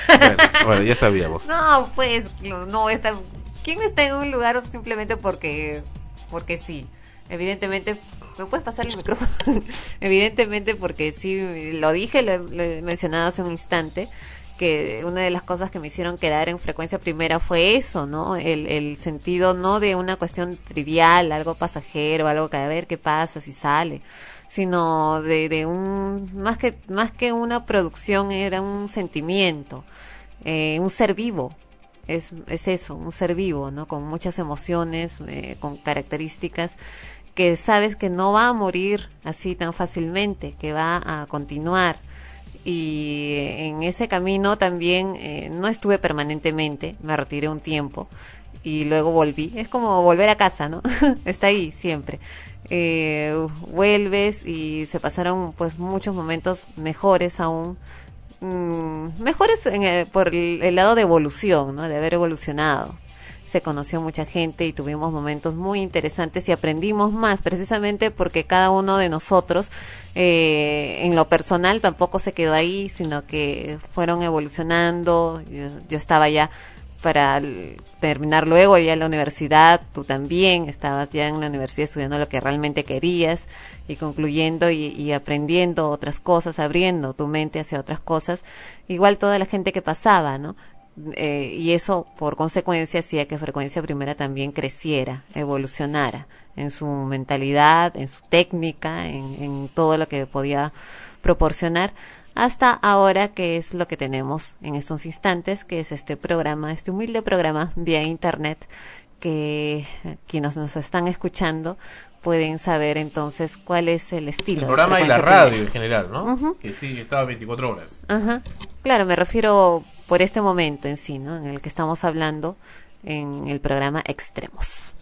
bueno, ya sabíamos. No, pues, no, no está. ¿Quién está en un lugar simplemente porque, porque sí? Evidentemente, ¿me puedes pasar el micrófono? Evidentemente porque sí, lo dije, lo, lo he mencionado hace un instante. que una de las cosas que me hicieron quedar en frecuencia primera fue eso, ¿no? El, el sentido no de una cuestión trivial, algo pasajero, algo que a ver qué pasa si sale, sino de, de un, más que, más que una producción era un sentimiento, eh, un ser vivo, es, es eso, un ser vivo, ¿no? Con muchas emociones, eh, con características que sabes que no va a morir así tan fácilmente, que va a continuar. Y en ese camino también eh, no estuve permanentemente, me retiré un tiempo y luego volví. Es como volver a casa, ¿no? Está ahí siempre. Eh, vuelves y se pasaron pues muchos momentos mejores aún Mm, mejores en por el, lado de evolución, ¿no? de haber evolucionado. Se conoció mucha gente y tuvimos momentos muy interesantes y aprendimos más, precisamente porque cada uno de nosotros, eh, en lo personal, tampoco se quedó ahí, sino que fueron evolucionando. yo estaba ya para terminar luego ya en la universidad, tú también estabas ya en la universidad estudiando lo que realmente querías y concluyendo y, aprendiendo otras cosas, abriendo tu mente hacia otras cosas, igual toda la gente que pasaba, ¿no? Eh, y eso por consecuencia hacía que frecuencia primera también creciera, evolucionara en su mentalidad, en su técnica, en, en todo lo que podía proporcionar hasta ahora, que es lo que tenemos en estos instantes, que es este programa, este humilde programa vía internet, que quienes nos están escuchando pueden saber entonces cuál es el estilo. El programa y la radio en general, ¿no? Que sí, estaba 24 horas. Ajá. Claro, me refiero por este momento en sí, ¿no? En el que estamos hablando en el programa Extremos.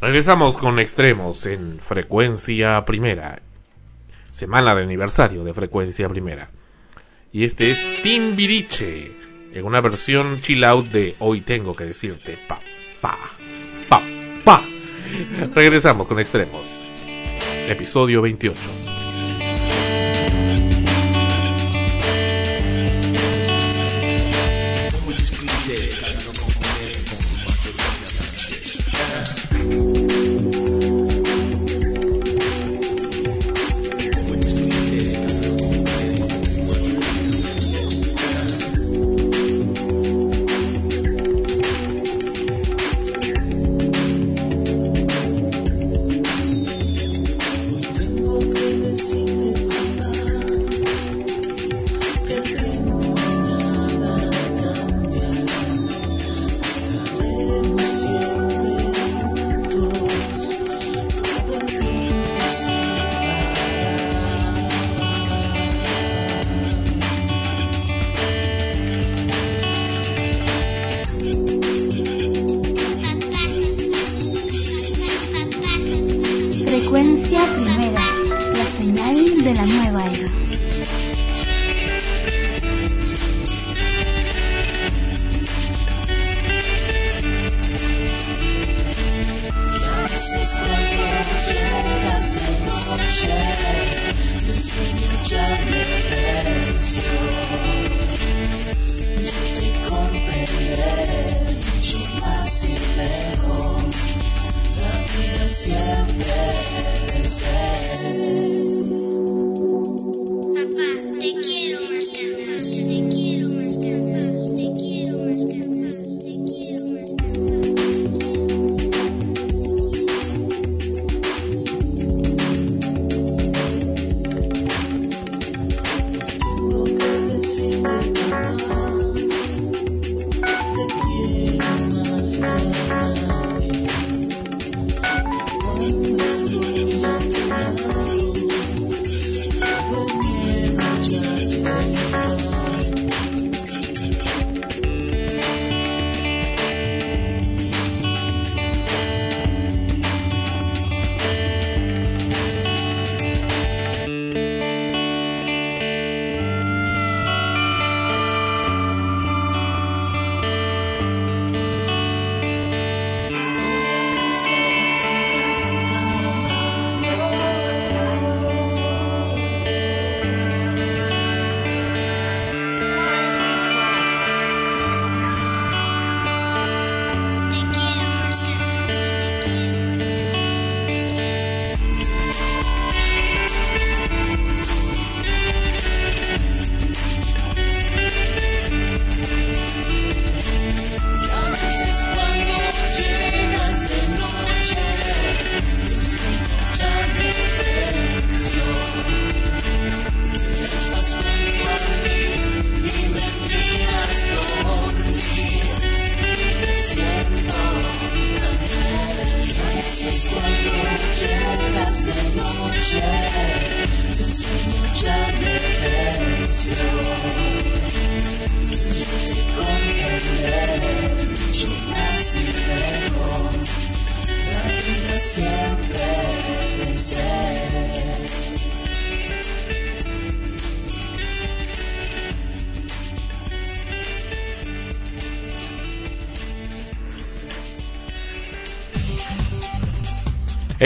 Regresamos con Extremos en frecuencia primera semana de aniversario de Frecuencia Primera. Y este es Timbiriche, en una versión chill out de Hoy tengo que decirte pa, pa, pa, pa. Regresamos con Extremos, episodio 28.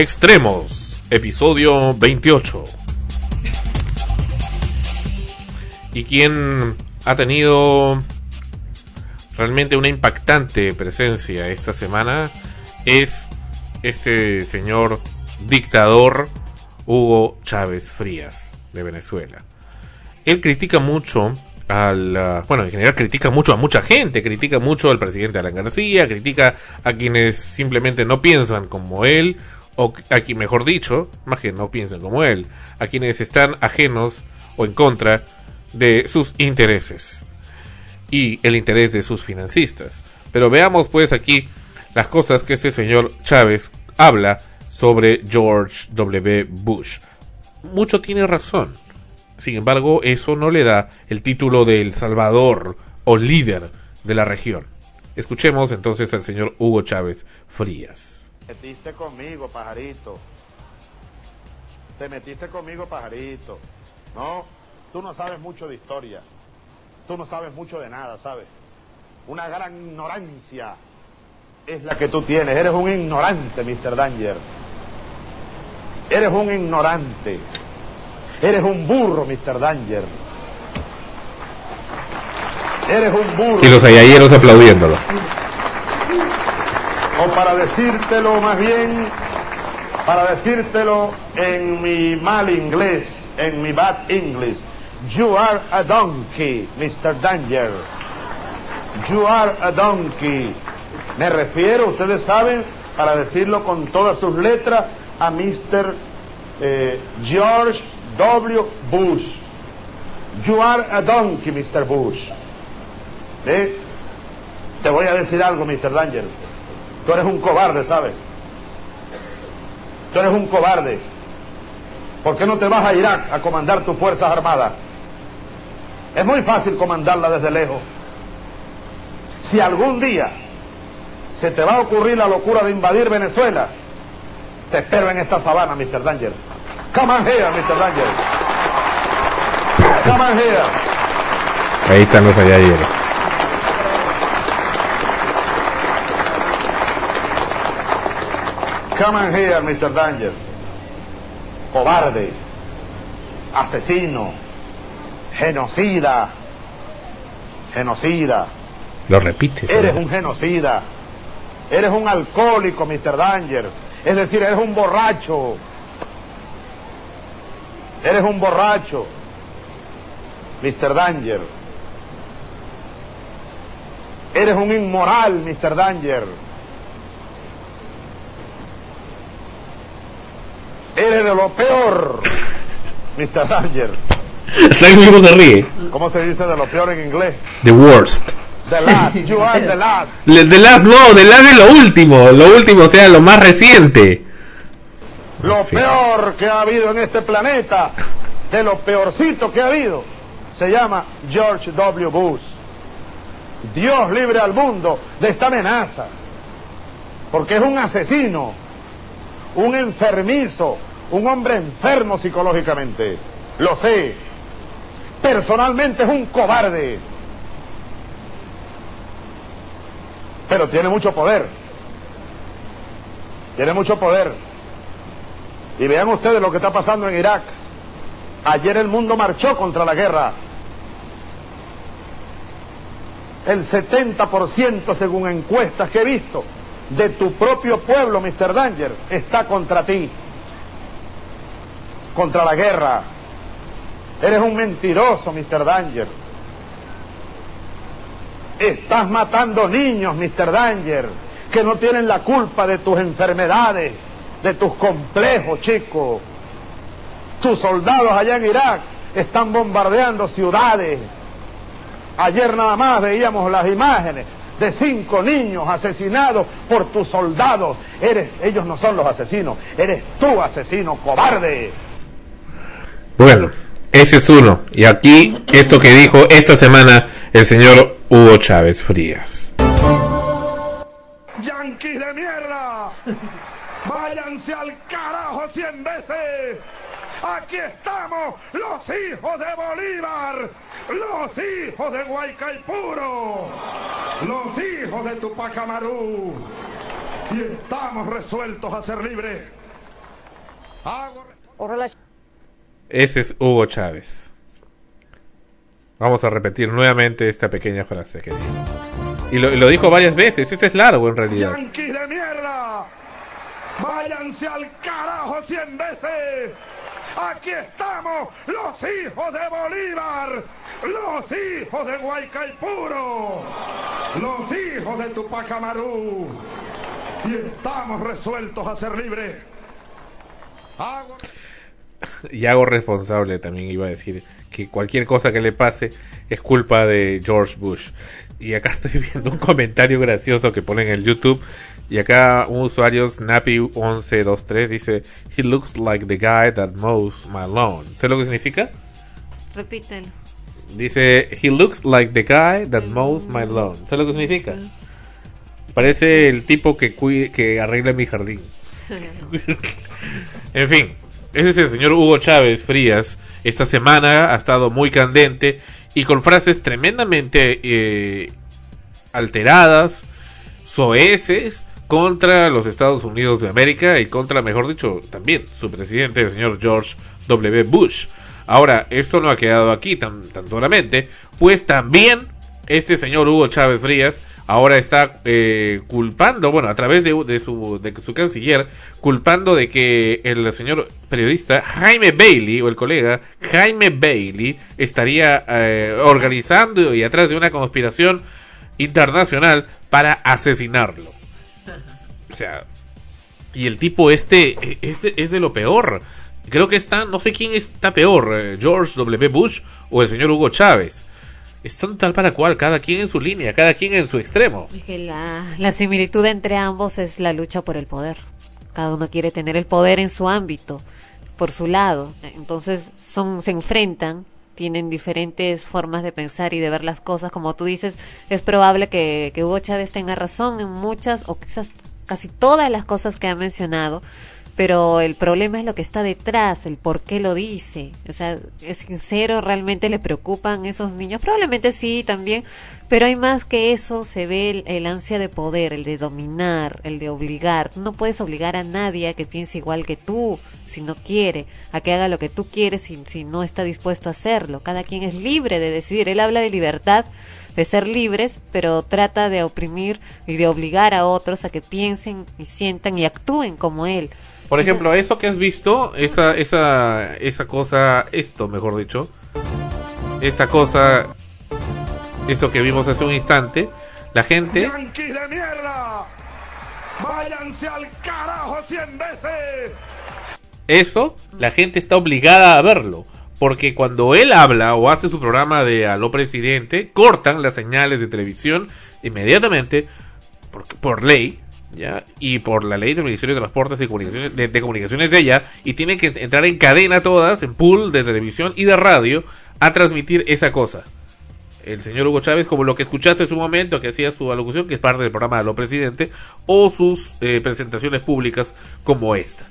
Extremos, episodio 28. Y quien ha tenido realmente una impactante presencia esta semana es este señor dictador Hugo Chávez Frías de Venezuela. Él critica mucho al, uh, bueno, en general critica mucho a mucha gente, critica mucho al presidente Alan García, critica a quienes simplemente no piensan como él, o a mejor dicho, más que no piensan como él, a quienes están ajenos o en contra de sus intereses y el interés de sus financistas. Pero veamos pues aquí las cosas que este señor Chávez habla sobre George W. Bush. Mucho tiene razón. Sin embargo, eso no le da el título de El Salvador o líder de la región. Escuchemos entonces al señor Hugo Chávez Frías. Te metiste conmigo, pajarito. Te metiste conmigo, pajarito. No, tú no sabes mucho de historia. Tú no sabes mucho de nada, ¿sabes? Una gran ignorancia es la que tú tienes. Eres un ignorante, Mr. Danger. Eres un ignorante. Eres un burro, Mr. Danger. Eres un burro. Y los ayayeros aplaudiéndolo. O para decírtelo más bien, para decírtelo en mi mal inglés, en mi bad English. You are a donkey, Mr. Danger. You are a donkey. Me refiero, ustedes saben, para decirlo con todas sus letras, a Mr. Eh, George W. Bush. You are a donkey, Mr. Bush. ¿Eh? Te voy a decir algo, Mr. Danger. Tú eres un cobarde, ¿sabes? Tú eres un cobarde. ¿Por qué no te vas a Irak a comandar tus fuerzas armadas? Es muy fácil comandarla desde lejos. Si algún día se te va a ocurrir la locura de invadir Venezuela, te espero en esta sabana, Mr. Danger. Come on here, Mr. Danger. Come on here. Ahí están los ayayeros. Come here, Mr. Danger. Cobarde, asesino, genocida, genocida. Lo repite. Eres un genocida. Eres un alcohólico, Mr. Danger. Es decir, eres un borracho. Eres un borracho, Mr. Danger. Eres un inmoral, Mr. Danger. Eres de lo peor, Mr. Danger. El mismo se ríe. ¿Cómo se dice de lo peor en inglés? The worst. The last. You are the last. Le- The last no, the last es lo último. Lo último, o sea, lo más reciente. Lo En fin. peor que ha habido en este planeta, de lo peorcito que ha habido, se llama George W. Bush. Dios libre al mundo de esta amenaza, porque es un asesino, un enfermizo, un hombre enfermo psicológicamente. Lo sé. Personalmente es un cobarde. Pero tiene mucho poder. Tiene mucho poder. Y vean ustedes lo que está pasando en Irak. Ayer el mundo marchó contra la guerra. El 70% según encuestas que he visto de tu propio pueblo, Mr. Danger, está contra ti. Contra la guerra. Eres un mentiroso, Mr. Danger. Estás matando niños, Mr. Danger, que no tienen la culpa de tus enfermedades, de tus complejos, chico. Tus soldados allá en Irak están bombardeando ciudades. Ayer nada más veíamos las imágenes de cinco niños asesinados por tus soldados. Eres, ellos no son los asesinos, eres tú asesino, cobarde. Bueno, ese es uno. Y aquí, esto que dijo esta semana el señor Hugo Chávez Frías. ¡Yanquis de mierda! ¡Váyanse al carajo cien veces! ¡Aquí estamos, los hijos de Bolívar! ¡Los hijos de Guaycaipuro! ¡Los hijos de Tupac Amaru! Y estamos resueltos a ser libres. Hago Ese es Hugo Chávez. Vamos a repetir nuevamente esta pequeña frase que dijo. Y lo, y lo dijo varias veces, ese es largo en realidad. Yankees de mierda. Váyanse al carajo cien veces. Aquí estamos, los hijos de Bolívar, los hijos de Guaycaipuro, los hijos de Tupac Amaru. Y estamos resueltos a ser libres. Y hago responsable también iba a decir que cualquier cosa que le pase es culpa de George Bush y acá estoy viendo un comentario gracioso que ponen en el YouTube y acá un usuario Snappy1123 dice he looks like the guy that mows my lawn ¿sé lo que significa? Repítelo. dice he looks like the guy that mows my lawn ¿sé lo que significa? parece el tipo que cui- que arregla mi jardín en fin, ese es el señor Hugo Chávez Frías. Esta semana ha estado muy candente y con frases tremendamente eh, alteradas, soeces, contra los Estados Unidos de América y contra, mejor dicho, también su presidente, el señor George W. Bush. Ahora, esto no ha quedado aquí tan, tan solamente, pues también este señor Hugo Chávez Frías ahora está eh, culpando, bueno, a través de, su, de su canciller, culpando de que el señor periodista Jaime Bailey, o el colega Jaime Bailey, estaría eh, organizando y atrás de una conspiración internacional para asesinarlo. O sea, y el tipo este, eh, este es de lo peor. Creo que está, no sé quién está peor, eh, George W. Bush o el señor Hugo Chávez. Están tal para cual, cada quien en su línea, cada quien en su extremo. Que la, la similitud entre ambos es la lucha por el poder. Cada uno quiere tener el poder en su ámbito, por su lado. Entonces son, se enfrentan, tienen diferentes formas de pensar y de ver las cosas. Como tú dices, es probable que Hugo Chávez tenga razón en muchas o quizás casi todas las cosas que ha mencionado. Pero el problema es lo que está detrás, el por qué lo dice. O sea, es sincero, realmente le preocupan esos niños. Probablemente sí, también. Pero hay más que eso, se ve el, ansia de poder, el de dominar, el de obligar. No puedes obligar a nadie a que piense igual que tú, si no quiere, a que haga lo que tú quieres si, si no está dispuesto a hacerlo. Cada quien es libre de decidir. Él habla de libertad, de ser libres, pero trata de oprimir y de obligar a otros a que piensen y sientan y actúen como él. Por ejemplo, eso que has visto, esa, esa, esa cosa, esto mejor dicho, esta cosa, eso que vimos hace un instante, la gente, Yankees de mierda. Váyanse al carajo cien veces. eso, la gente está obligada a verlo. Porque cuando él habla o hace su programa de a lo presidente, cortan las señales de televisión inmediatamente por, por ley, ¿ya? Y por la ley del Ministerio de Transportes y Comunicaciones, de, Comunicaciones de ella, y tienen que entrar en cadena todas, en pool de televisión y de radio, a transmitir esa cosa. El señor Hugo Chávez, como lo que escuchaste en su momento, que hacía su alocución, que es parte del programa de lo presidente, o sus eh, presentaciones públicas como esta.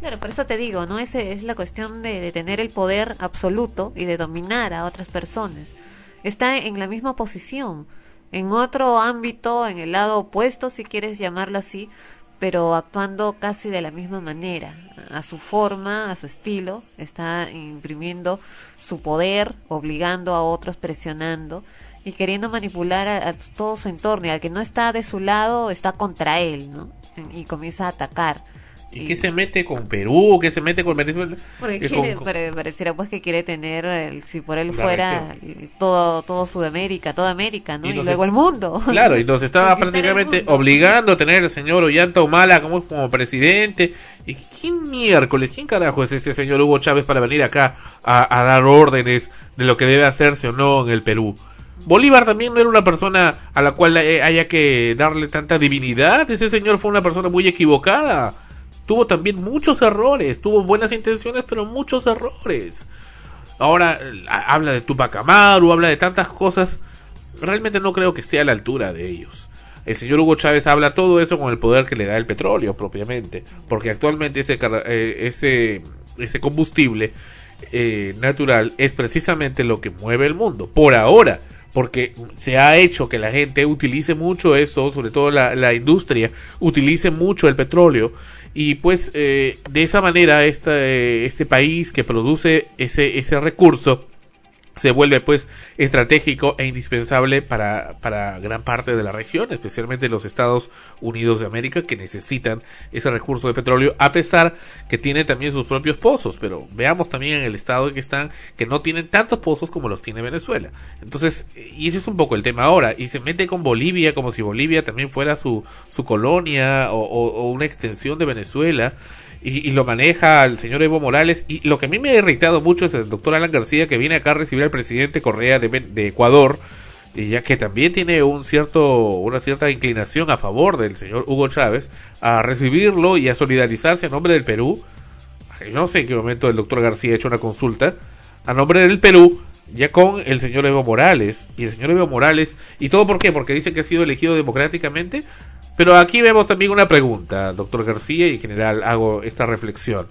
Claro, por eso te digo, ¿no? Ese es la cuestión de, tener el poder absoluto y de dominar a otras personas. Está en la misma posición, en otro ámbito, en el lado opuesto, si quieres llamarlo así, pero actuando casi de la misma manera, a su forma, a su estilo, está imprimiendo su poder, obligando a otros, presionando y queriendo manipular a, a todo su entorno. Y al que no está de su lado, está contra él, ¿no? Y comienza a atacar. ¿Y qué se mete con Perú? ¿Qué se mete con Venezuela? Porque Eh, quiere- con- pare- pareciera pues que quiere tener, el- si por él La fuera, todo, todo Sudamérica, toda América, ¿no? Y Y, luego es- el mundo. Claro, y nos estaba prácticamente obligando a tener al señor Ollanta Humala como, como presidente. ¿Y quién miércoles, quién carajo es ese señor Hugo Chávez para venir acá a, a dar órdenes de lo que debe hacerse o no en el Perú? Bolívar también no era una persona a la cual eh, haya que darle tanta divinidad. Ese señor fue una persona muy equivocada. Tuvo también muchos errores, tuvo buenas intenciones, pero muchos errores. Ahora ha- habla de Tupac Amaru, habla de tantas cosas. Realmente no creo que esté a la altura de ellos. El señor Hugo Chávez habla todo eso con el poder que le da el petróleo propiamente, porque actualmente ese eh, ese ese combustible eh, natural es precisamente lo que mueve el mundo. Por ahora, porque se ha hecho que la gente utilice mucho eso, sobre todo la, la industria, utilice mucho el petróleo y pues eh, de esa manera este, este país que produce ese, ese recurso se vuelve pues estratégico e indispensable para, para gran parte de la región, especialmente los Estados Unidos de América que necesitan ese recurso de petróleo, a pesar que tiene también sus propios pozos, pero veamos también en el estado en que están, que no tienen tantos pozos como los tiene Venezuela. Entonces, y ese es un poco el tema ahora, y se mete con Bolivia como si Bolivia también fuera su, su colonia o, o una extensión de Venezuela y, lo maneja el señor Evo Morales. Y lo que a mí me ha irritado mucho es el doctor Alan García que viene acá a recibir al presidente Correa de, de Ecuador, y ya que también tiene un cierto, una cierta inclinación a favor del señor Hugo Chávez, a recibirlo y a solidarizarse a nombre del Perú. Yo no sé en qué momento el doctor García ha hecho una consulta a nombre del Perú ya con el señor Evo Morales y el señor Evo Morales y todo por qué porque dice que ha sido elegido democráticamente pero aquí vemos también una pregunta, doctor García, y en general hago esta reflexión.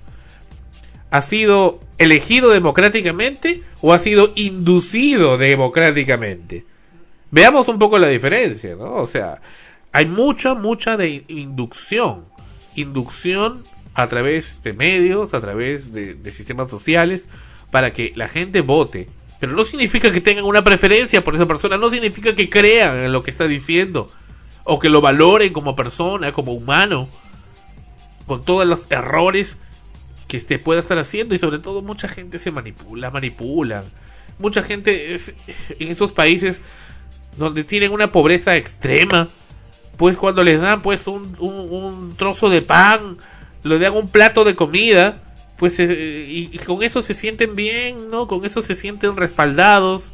¿Ha sido elegido democráticamente o ha sido inducido democráticamente? Veamos un poco la diferencia, ¿no? O sea, hay mucha, mucha de inducción. Inducción a través de medios, a través de, de sistemas sociales, para que la gente vote. Pero no significa que tengan una preferencia por esa persona, no significa que crean en lo que está diciendo o que lo valoren como persona, como humano, con todos los errores que este pueda estar haciendo y sobre todo mucha gente se manipula, manipulan. Mucha gente es, en esos países donde tienen una pobreza extrema, pues cuando les dan pues un, un, trozo de pan, le dan un plato de comida, pues eh, y, y, con eso se sienten bien, ¿no? Con eso se sienten respaldados,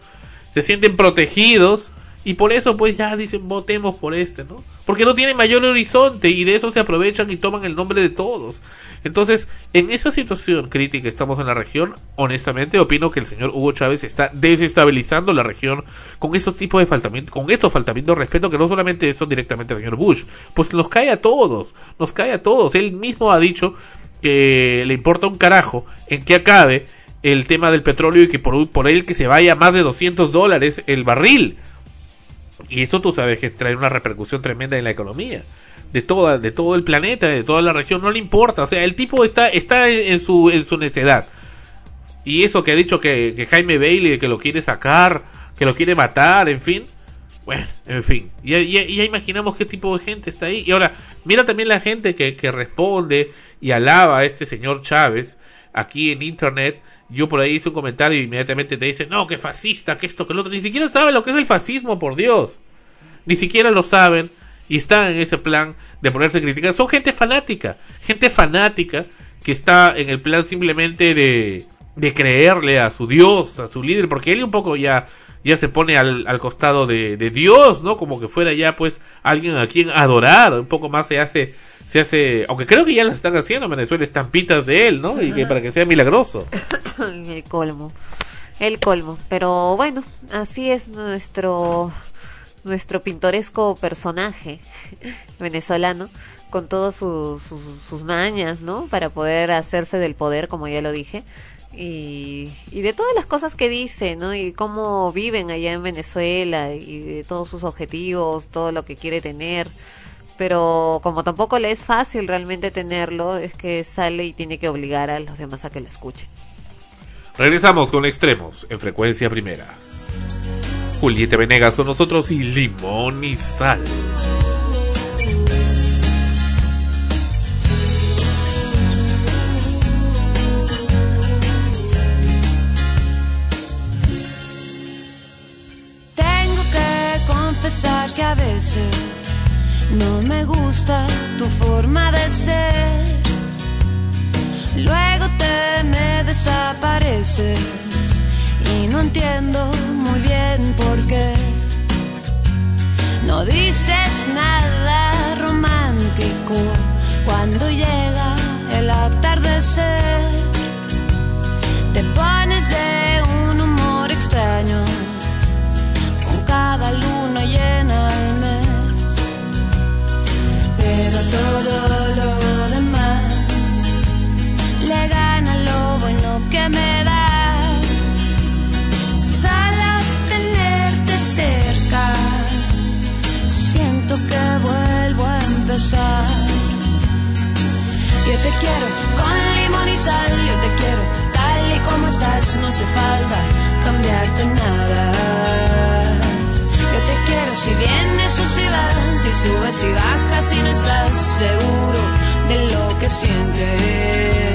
se sienten protegidos y por eso pues ya dicen votemos por este, ¿no? Porque no tiene mayor horizonte y de eso se aprovechan y toman el nombre de todos. Entonces, en esa situación crítica estamos en la región, honestamente opino que el señor Hugo Chávez está desestabilizando la región con esos tipos de faltamientos, con estos faltamientos de respeto que no solamente son directamente al señor Bush, pues nos cae a todos, nos cae a todos. Él mismo ha dicho que le importa un carajo en que acabe el tema del petróleo y que por, por él que se vaya más de 200 dólares el barril. Y eso tú sabes que trae una repercusión tremenda en la economía de toda, de todo el planeta, de toda la región, no le importa. O sea, el tipo está, está en su, en su necedad. Y eso que ha dicho que, que Jaime Bailey, que lo quiere sacar, que lo quiere matar, en fin. Bueno, en fin. Ya, ya, ya, imaginamos qué tipo de gente está ahí. Y ahora, mira también la gente que, que responde y alaba a este señor Chávez aquí en internet yo por ahí hice un comentario y inmediatamente te dicen, no, que fascista, que esto, que lo otro. Ni siquiera saben lo que es el fascismo, por Dios. Ni siquiera lo saben y están en ese plan de ponerse a criticar. Son gente fanática, gente fanática que está en el plan simplemente de, de creerle a su Dios, a su líder, porque él un poco ya, ya se pone al, al costado de, de Dios, ¿no? Como que fuera ya pues alguien a quien adorar, un poco más se hace se hace, aunque creo que ya las están haciendo en Venezuela, estampitas de él, ¿no? Y que para que sea milagroso. el colmo, el colmo. Pero bueno, así es nuestro nuestro pintoresco personaje venezolano con todas sus, sus, sus, mañas, ¿no? Para poder hacerse del poder, como ya lo dije. Y, y de todas las cosas que dice, ¿no? Y cómo viven allá en Venezuela y de todos sus objetivos, todo lo que quiere tener pero como tampoco le es fácil realmente tenerlo, es que sale y tiene que obligar a los demás a que lo escuchen. Regresamos con extremos en frecuencia primera. Julieta Venegas con nosotros y limón y sal. Tengo que confesar que a veces no me gusta tu forma de ser. Luego te me desapareces y no entiendo muy bien por qué. No dices nada romántico cuando llega el atardecer. todo lo demás le gana lo bueno que me das. Solo tenerte cerca, siento que vuelvo a empezar. Yo te quiero con limón y sal, yo te quiero tal y como estás, no hace falta cambiarte nada. Yo te quiero si vienes o si vas, si subes y bajas, si no estás seguro de lo que sientes.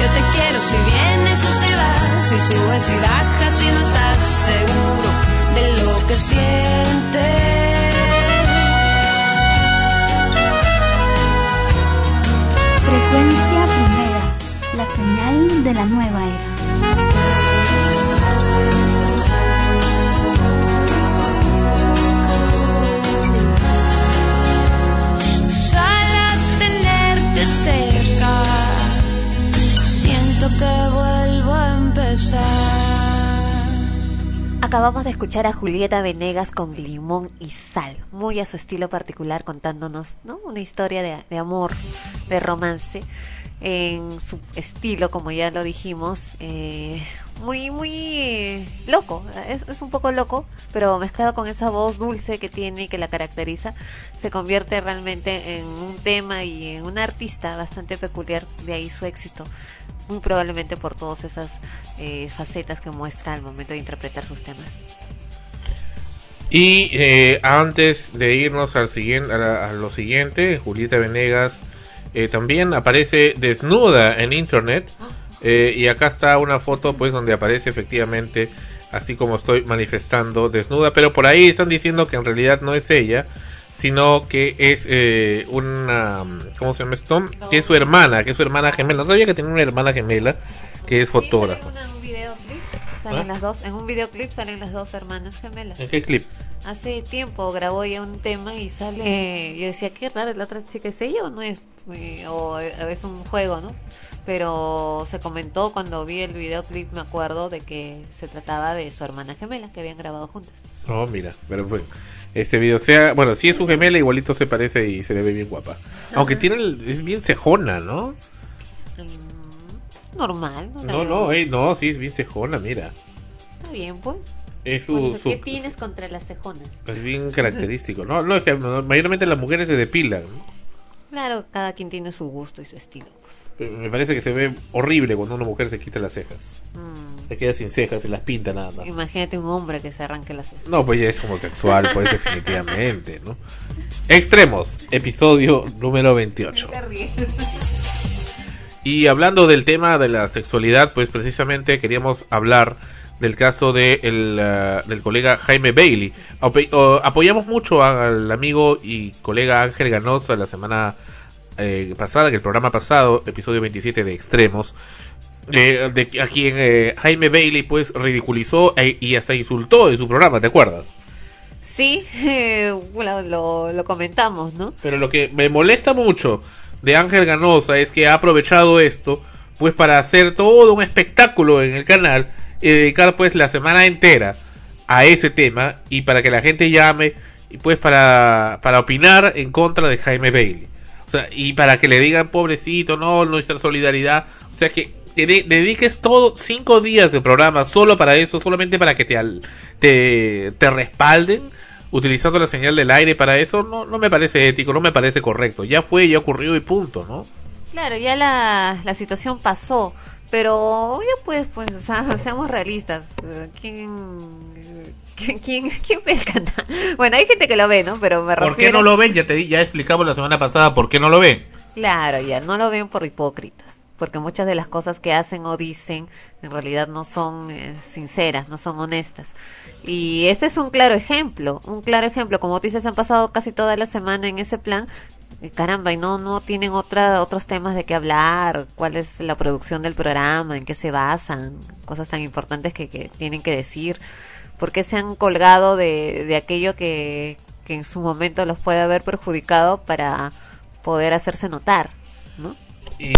Yo te quiero si vienes o si vas, si subes y bajas, si no estás seguro de lo que sientes. Frecuencia primera, la señal de la nueva era. Sal a tenerte cerca, siento que vuelvo a empezar. Acabamos de escuchar a Julieta Venegas con Limón y Sal, muy a su estilo particular, contándonos ¿no? una historia de, de amor, de romance, en su estilo, como ya lo dijimos, eh, muy, muy loco, es, es un poco loco, pero mezclado con esa voz dulce que tiene y que la caracteriza, se convierte realmente en un tema y en un artista bastante peculiar, de ahí su éxito muy probablemente por todas esas eh, facetas que muestra al momento de interpretar sus temas. Y eh, antes de irnos al siguiente, a, la- a lo siguiente, Julieta Venegas eh, también aparece desnuda en internet. Eh, y acá está una foto pues donde aparece efectivamente así como estoy manifestando desnuda. Pero por ahí están diciendo que en realidad no es ella, sino que es eh, una... ¿Cómo se llama esto? Que es su hermana, que es su hermana gemela. No sabía que tenía una hermana gemela que es fotógrafa. en un videoclip salen ¿Ah? las dos, en un videoclip salen las dos hermanas gemelas. ¿En qué clip? Hace tiempo grabó ya un tema y sale, yo decía, qué raro, la otra chica es ella o no es, Eh, o es un juego, ¿no? Pero se comentó cuando vi el videoclip, me acuerdo de que se trataba de su hermana gemela que habían grabado juntas. Oh, mira, pero bueno. Este video sea, bueno, si es su gemela, igualito se parece y se le ve bien guapa. Aunque tiene, el- es bien cejona, ¿no? Mm, Normal, ¿no? No, no, eh, no, sí es bien cejona, mira. Está bien, pues. Es Por su, eso, su- ¿Qué tienes contra las cejonas? es bien característico. No, no, es que no, mayormente las mujeres se depilan. ¿no? Claro, cada quien tiene su gusto y su estilo. Pues. Me parece que se ve horrible cuando una mujer se quita las cejas. Mm, Se queda sin cejas, se las pinta nada más. Imagínate un hombre que se arranque las cejas. No, pues ya es homosexual, pues definitivamente, ¿no? Extremos, episodio número 28. Y hablando del tema de la sexualidad, pues precisamente queríamos hablar del caso de el, ah, del colega Jaime Bailey. Apoyamos mucho al amigo y colega Ángel Ganosa la semana eh, pasada, que el programa pasado, episodio 27 de Extremos, eh, de a quien eh, Jaime Bailey pues ridiculizó e- y hasta insultó en su programa, ¿te acuerdas? Sí, eh, lo, lo, lo comentamos, ¿no? Pero lo que me molesta mucho de Ángel Ganosa es que ha aprovechado esto pues para hacer todo un espectáculo en el canal y dedicar pues la semana entera a ese tema y para que la gente llame y pues para, para opinar en contra de Jaime Bailey. O sea, y para que le digan pobrecito, no, nuestra solidaridad. O sea que te de- dediques todo cinco días de programa solo para eso, solamente para que te, al- te, te respalden. utilizando la señal del aire para eso, no, no me parece ético, no me parece correcto. Ya fue, ya ocurrió y punto, ¿no? Claro, ya la, la situación pasó, pero ya pues, pues, o sea, seamos realistas. ¿Quién, quién, quién, quién ve el canal? Bueno, hay gente que lo ve, ¿no? Pero me refiero... ¿Por qué no lo ven? Ya te ya explicamos la semana pasada por qué no lo ven. Claro, ya, no lo ven por hipócritas, porque muchas de las cosas que hacen o dicen en realidad no son eh, sinceras, no son honestas. Y este es un claro ejemplo, un claro ejemplo, como tú dices, han pasado casi toda la semana en ese plan, caramba, y no, no tienen otra, otros temas de qué hablar, cuál es la producción del programa, en qué se basan, cosas tan importantes que, que tienen que decir, por qué se han colgado de, de aquello que, que en su momento los puede haber perjudicado para poder hacerse notar, ¿no? Y,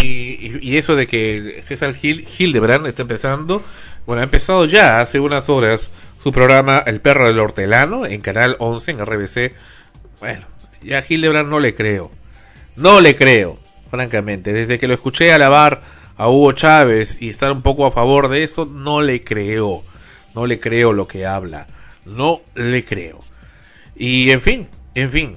y- y eso de que César Gil, Hildebrand está empezando, bueno, ha empezado ya hace unas horas su programa El perro del hortelano en Canal 11 en RBC. Bueno, ya a Hildebrand no le creo. No le creo, francamente. Desde que lo escuché alabar a Hugo Chávez y estar un poco a favor de eso, no le creo. No le creo lo que habla. No le creo. Y en fin, en fin.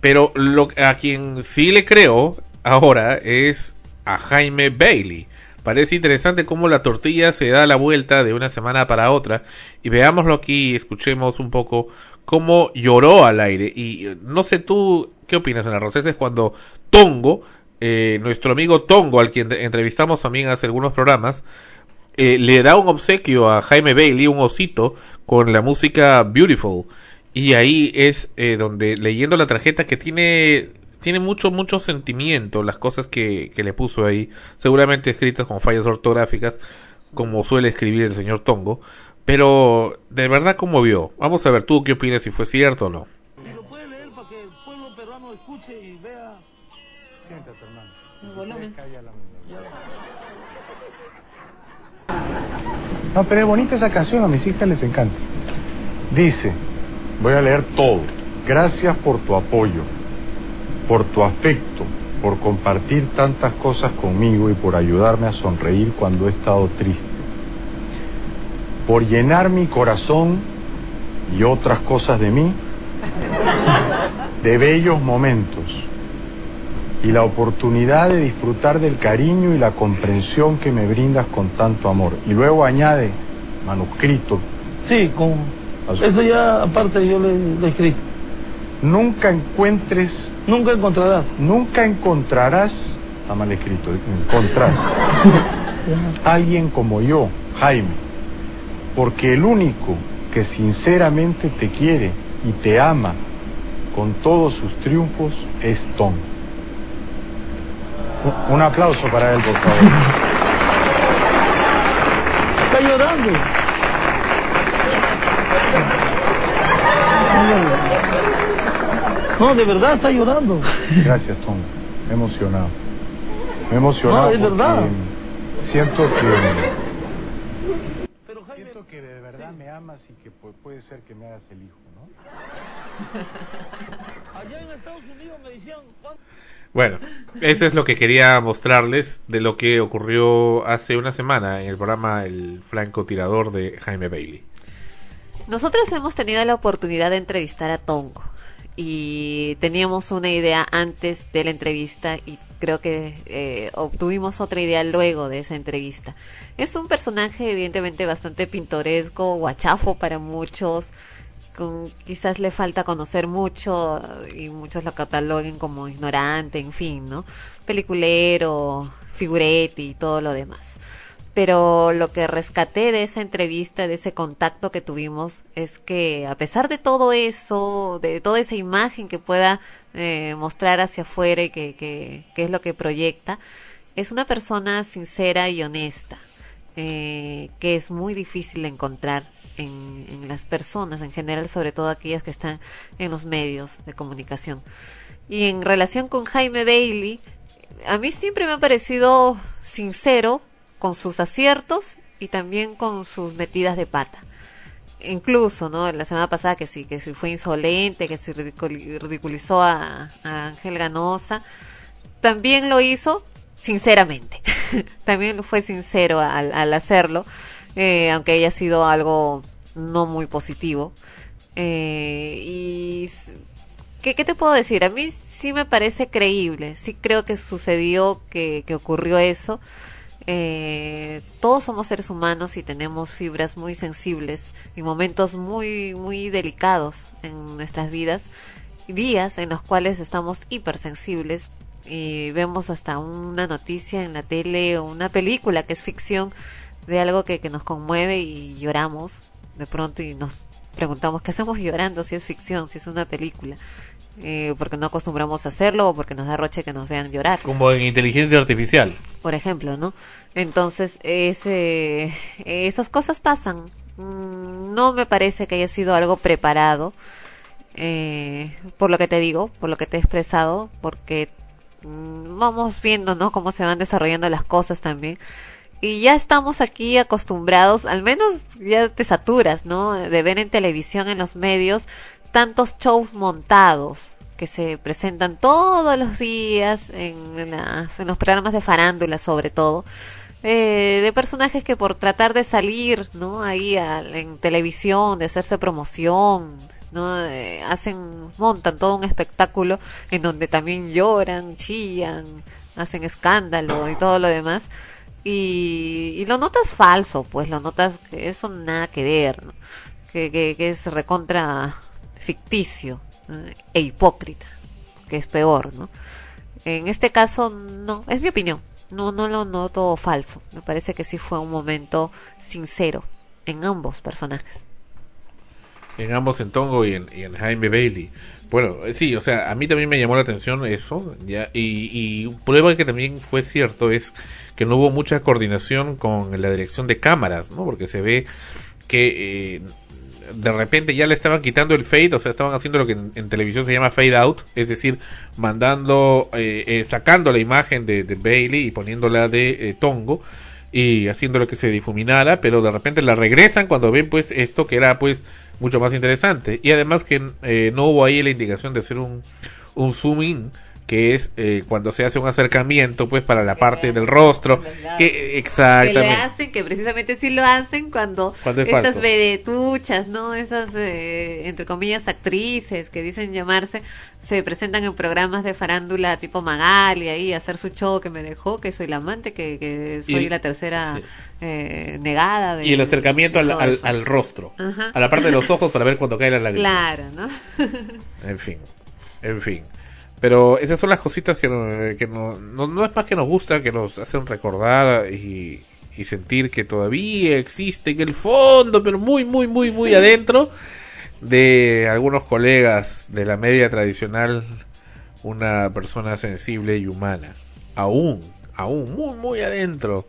Pero lo, a quien sí le creo ahora es a Jaime Bailey. Parece interesante cómo la tortilla se da la vuelta de una semana para otra. Y veámoslo aquí y escuchemos un poco cómo lloró al aire. Y eh, no sé tú qué opinas, Ana Rosés, es cuando Tongo, eh, nuestro amigo Tongo, al quien entrevistamos también hace algunos programas, eh, le da un obsequio a Jaime Bailey, un osito, con la música Beautiful. Y ahí es eh, donde, leyendo la tarjeta que tiene, tiene mucho, mucho sentimiento, las cosas que, que le puso ahí, seguramente escritas con fallas ortográficas, como suele escribir el señor Tongo, pero de verdad conmovió. Vamos a ver tú qué opinas si fue cierto o no. lo puede leer para que el pueblo peruano escuche y vea. Siéntate, hermano. Volumen. No, pero es bonita esa canción, a mis hijas les encanta. Dice, voy a leer todo. Gracias por tu apoyo, por tu afecto, por compartir tantas cosas conmigo y por ayudarme a sonreír cuando he estado triste. Por llenar mi corazón y otras cosas de mí de bellos momentos y la oportunidad de disfrutar del cariño y la comprensión que me brindas con tanto amor. Y luego añade, manuscrito, Sí, con. Eso ya aparte yo le, le escribí. nunca encuentres, Nunca encontrarás. nunca encontrarás, está mal escrito, encontrás, alguien como yo, Jaime, porque el único que sinceramente te quiere y te ama con todos sus triunfos es Tom. Un- aplauso para él, por favor. Está llorando. No, de verdad está llorando. Gracias, Tom. Me he emocionado. Me he emocionado. No, porque verdad. Siento que. Que de verdad me amas y que pu- puede ser que me hagas el hijo, ¿no? allá en Estados Unidos me decían. "Juan, Bueno, eso es lo que quería mostrarles de lo que ocurrió hace una semana en el programa El francotirador de Jaime Bailey. Nosotros hemos tenido la oportunidad de entrevistar a Tongo y teníamos una idea antes de la entrevista y creo que eh, obtuvimos otra idea luego de esa entrevista. Es un personaje evidentemente bastante pintoresco, guachafo para muchos, con, quizás le falta conocer mucho y muchos lo cataloguen como ignorante, en fin, ¿no? Peliculero, figurete y todo lo demás pero lo que rescaté de esa entrevista, de ese contacto que tuvimos, es que a pesar de todo eso, de toda esa imagen que pueda eh, mostrar hacia afuera y que, que, es lo que proyecta, es una persona sincera y honesta, eh, que es muy difícil de encontrar en, en las personas en general, sobre todo aquellas que están en los medios de comunicación. Y en relación con Jaime Bailey, a mí siempre me ha parecido sincero con sus aciertos y también con sus metidas de pata. Incluso, ¿no? La semana pasada que sí, que sí fue insolente, que se ridiculi- ridiculizó a, Ángel Ganosa, también lo hizo sinceramente. también fue sincero al, al hacerlo, eh, aunque haya sido algo no muy positivo. Eh, y ¿qué, ¿qué te puedo decir? A mí sí me parece creíble, sí creo que sucedió, que ocurrió eso. Eh, todos somos seres humanos y tenemos fibras muy sensibles y momentos muy, muy delicados en nuestras vidas, días en los cuales estamos hipersensibles y vemos hasta una noticia en la tele o una película que es ficción de algo que, que nos conmueve y lloramos de pronto y nos preguntamos qué hacemos llorando si es ficción, si es una película, eh, porque no acostumbramos a hacerlo o porque nos da roche que nos vean llorar Como en inteligencia artificial. por ejemplo, ¿no? Entonces, ese, esas cosas pasan. Mm, No me parece que haya sido algo preparado, eh, por lo que te digo, por lo que te he expresado, porque mm, vamos viendo, ¿no? Cómo se van desarrollando las cosas también. Y ya estamos aquí acostumbrados, al menos ya te saturas, ¿no? De ver en televisión, en los medios, tantos shows montados que se presentan todos los días en, las- en los programas de farándula sobre todo eh, de personajes que por tratar de salir no ahí al- en televisión de hacerse promoción no Eh, hacen montan todo un espectáculo en donde también lloran chillan hacen escándalo y todo lo demás. Y, y lo notas falso pues lo notas que eso nada que ver ¿no? que, que es recontra ficticio ¿no? e hipócrita que es peor no en este caso no es mi opinión no no lo noto falso me parece que sí fue un momento sincero en ambos personajes En ambos, en Tongo y en, Jaime Bailey. Bueno, eh, sí, o sea, a mí también me llamó la atención eso, y prueba que también fue cierto es que no hubo mucha coordinación con la dirección de cámaras, ¿no? Porque se ve que eh, de repente ya le estaban quitando el fade, o sea, estaban haciendo lo que en, televisión se llama fade out, es decir, mandando, eh, eh, sacando la imagen de, de Bailey y poniéndola de eh, Tongo y haciendo lo que se difuminara, pero de repente la regresan cuando ven pues esto que era pues mucho más interesante. Y además que eh, no hubo ahí la indicación de hacer un, un zoom in que es eh, cuando se hace un acercamiento pues para la parte del rostro. que eh, que le exactamente hacen que precisamente sí lo hacen cuando, Cuando es estas vedetuchas no esas eh, entre comillas actrices que dicen llamarse se presentan en programas de farándula tipo Magali ahí hacer su show que me dejó que soy la amante que, que soy Y- la tercera sí. eh, negada de- y el acercamiento al, al, rostro Ajá. a la parte de los ojos para ver cuando cae la lágrima. Claro no En fin, en fin. Pero esas son las cositas que, no, que no, no, no es más que nos gustan, que nos hacen recordar y, y sentir que todavía existe en el fondo, pero muy, muy, muy, muy adentro de algunos colegas de la media tradicional, una persona sensible y humana. Aún, aún, muy, muy adentro.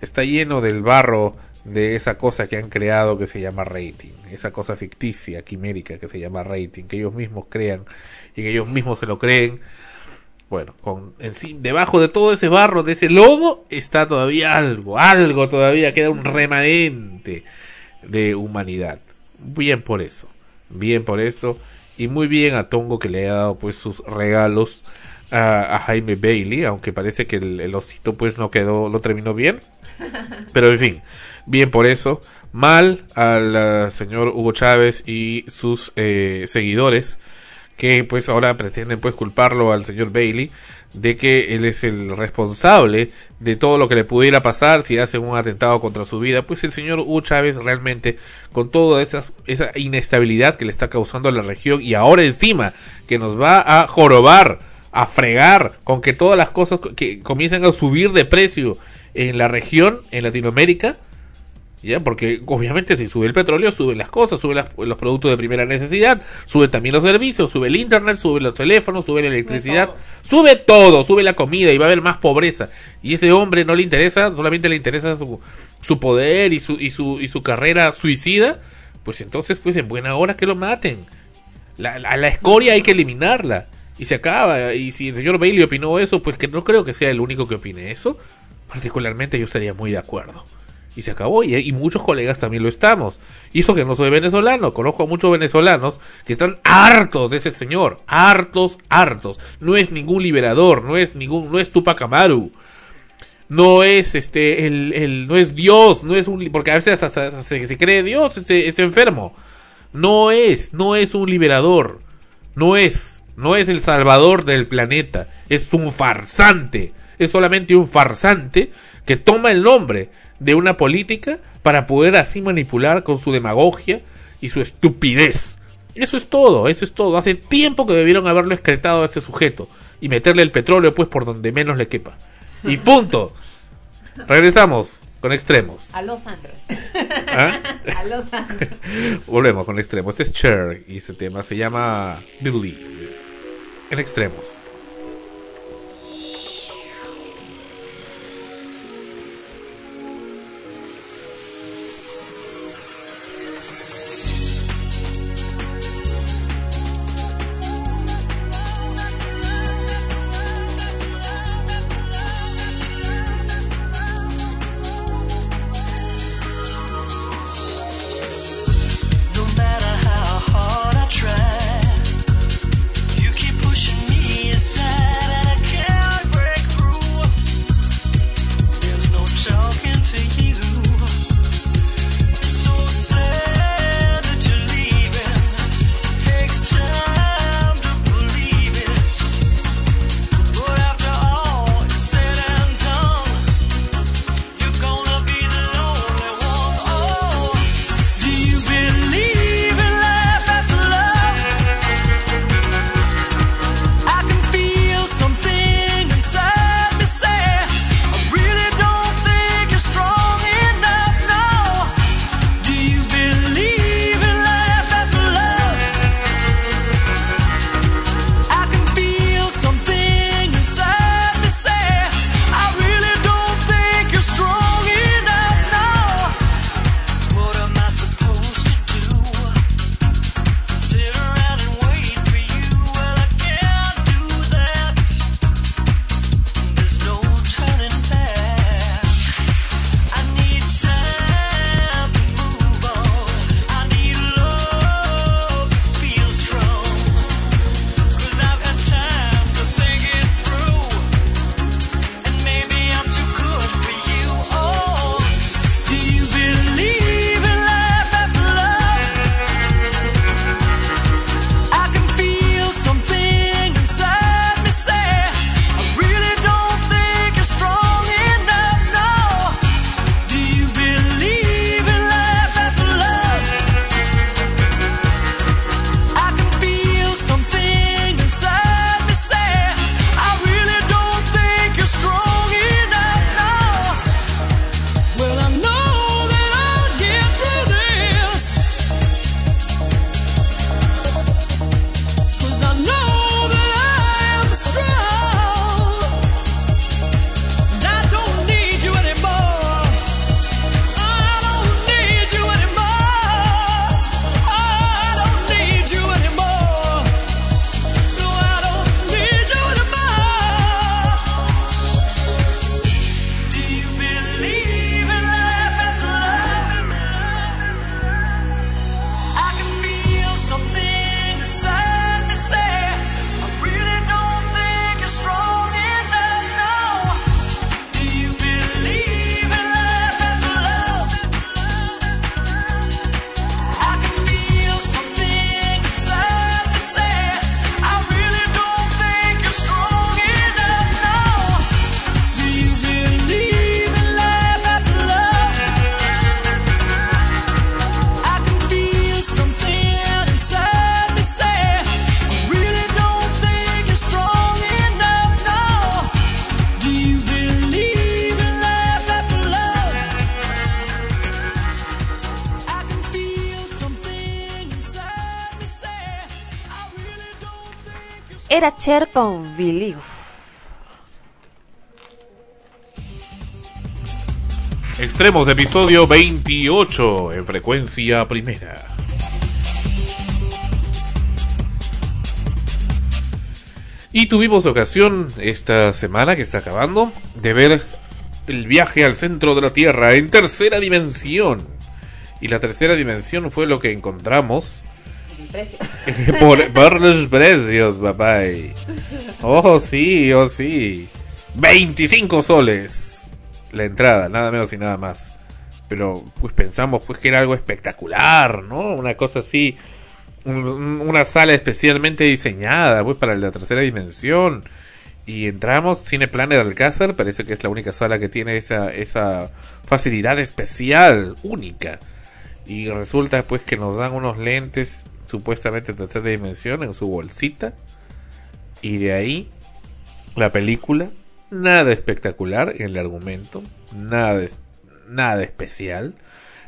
Está lleno del barro de esa cosa que han creado que se llama rating, esa cosa ficticia, quimérica que se llama rating, que ellos mismos crean y ellos mismos se lo creen. Bueno, con en sí, debajo de todo ese barro, de ese lodo, está todavía algo, algo todavía, queda un remanente de humanidad. Bien por eso, bien por eso, y muy bien a Tongo que le ha dado pues sus regalos a, a Jaime Bailey, aunque parece que el, el osito pues no quedó, lo terminó bien, pero en fin, bien por eso. Mal al señor Hugo Chávez y sus eh, seguidores que pues ahora pretenden pues culparlo al señor Bailey de que él es el responsable de todo lo que le pudiera pasar si hace un atentado contra su vida, pues el señor Hugo Chávez realmente con toda esa, esa inestabilidad que le está causando a la región y ahora encima que nos va a jorobar, a fregar con que todas las cosas que comiencen a subir de precio en la región, en Latinoamérica, ya porque obviamente si sube el petróleo suben las cosas suben las- los productos de primera necesidad suben también los servicios sube el internet sube los teléfonos sube la electricidad sube todo sube la comida y va a haber más pobreza. Y ese hombre no le interesa solamente le interesa su, su poder y su y su y su carrera suicida pues entonces pues en buena hora que lo maten. La, la, la escoria hay que eliminarla. Y se acaba. Y si el señor Bailey opinó eso pues que no creo que sea el único que opine eso. Particularmente yo estaría muy de acuerdo y se acabó. Y, muchos colegas también lo estamos. Y eso que no soy venezolano, conozco a muchos venezolanos que están hartos de ese señor, hartos, hartos. No es ningún liberador, no es ningún, no es Tupac Amaru. No es este, el, el, no es Dios, no es un, porque a veces hasta, hasta se, se, cree Dios, este, este enfermo. No es, no es un liberador. No es, no es el salvador del planeta. Es un farsante. Es solamente un farsante que toma el nombre de una política para poder así manipular con su demagogia y su estupidez. Eso es todo, eso es todo. Hace tiempo que debieron haberlo excretado a ese sujeto y meterle el petróleo pues por donde menos le quepa. Y punto. Regresamos con extremos. A los Andros. ¿Ah? A los Andros. Volvemos con extremos. Este es Cher y ese tema se llama Believe. En extremos. Cher con Believe. Extremos episodio 28 en frecuencia primera. Y tuvimos ocasión esta semana que está acabando de ver el viaje al centro de la Tierra en tercera dimensión. Y la tercera dimensión fue lo que encontramos precio. por, por, los precios, papá. Oh, sí, oh, sí. 25 soles la entrada, nada menos y nada más. Pero pues pensamos pues que era algo espectacular, ¿no? Una cosa así, una sala especialmente diseñada pues para la tercera dimensión. Y entramos, Cineplanner Alcázar, parece que es la única sala que tiene esa, esa facilidad especial, única. Y resulta pues que nos dan unos lentes supuestamente de tercera dimensión en su bolsita. Y de ahí la película, nada espectacular en el argumento, nada, nada especial,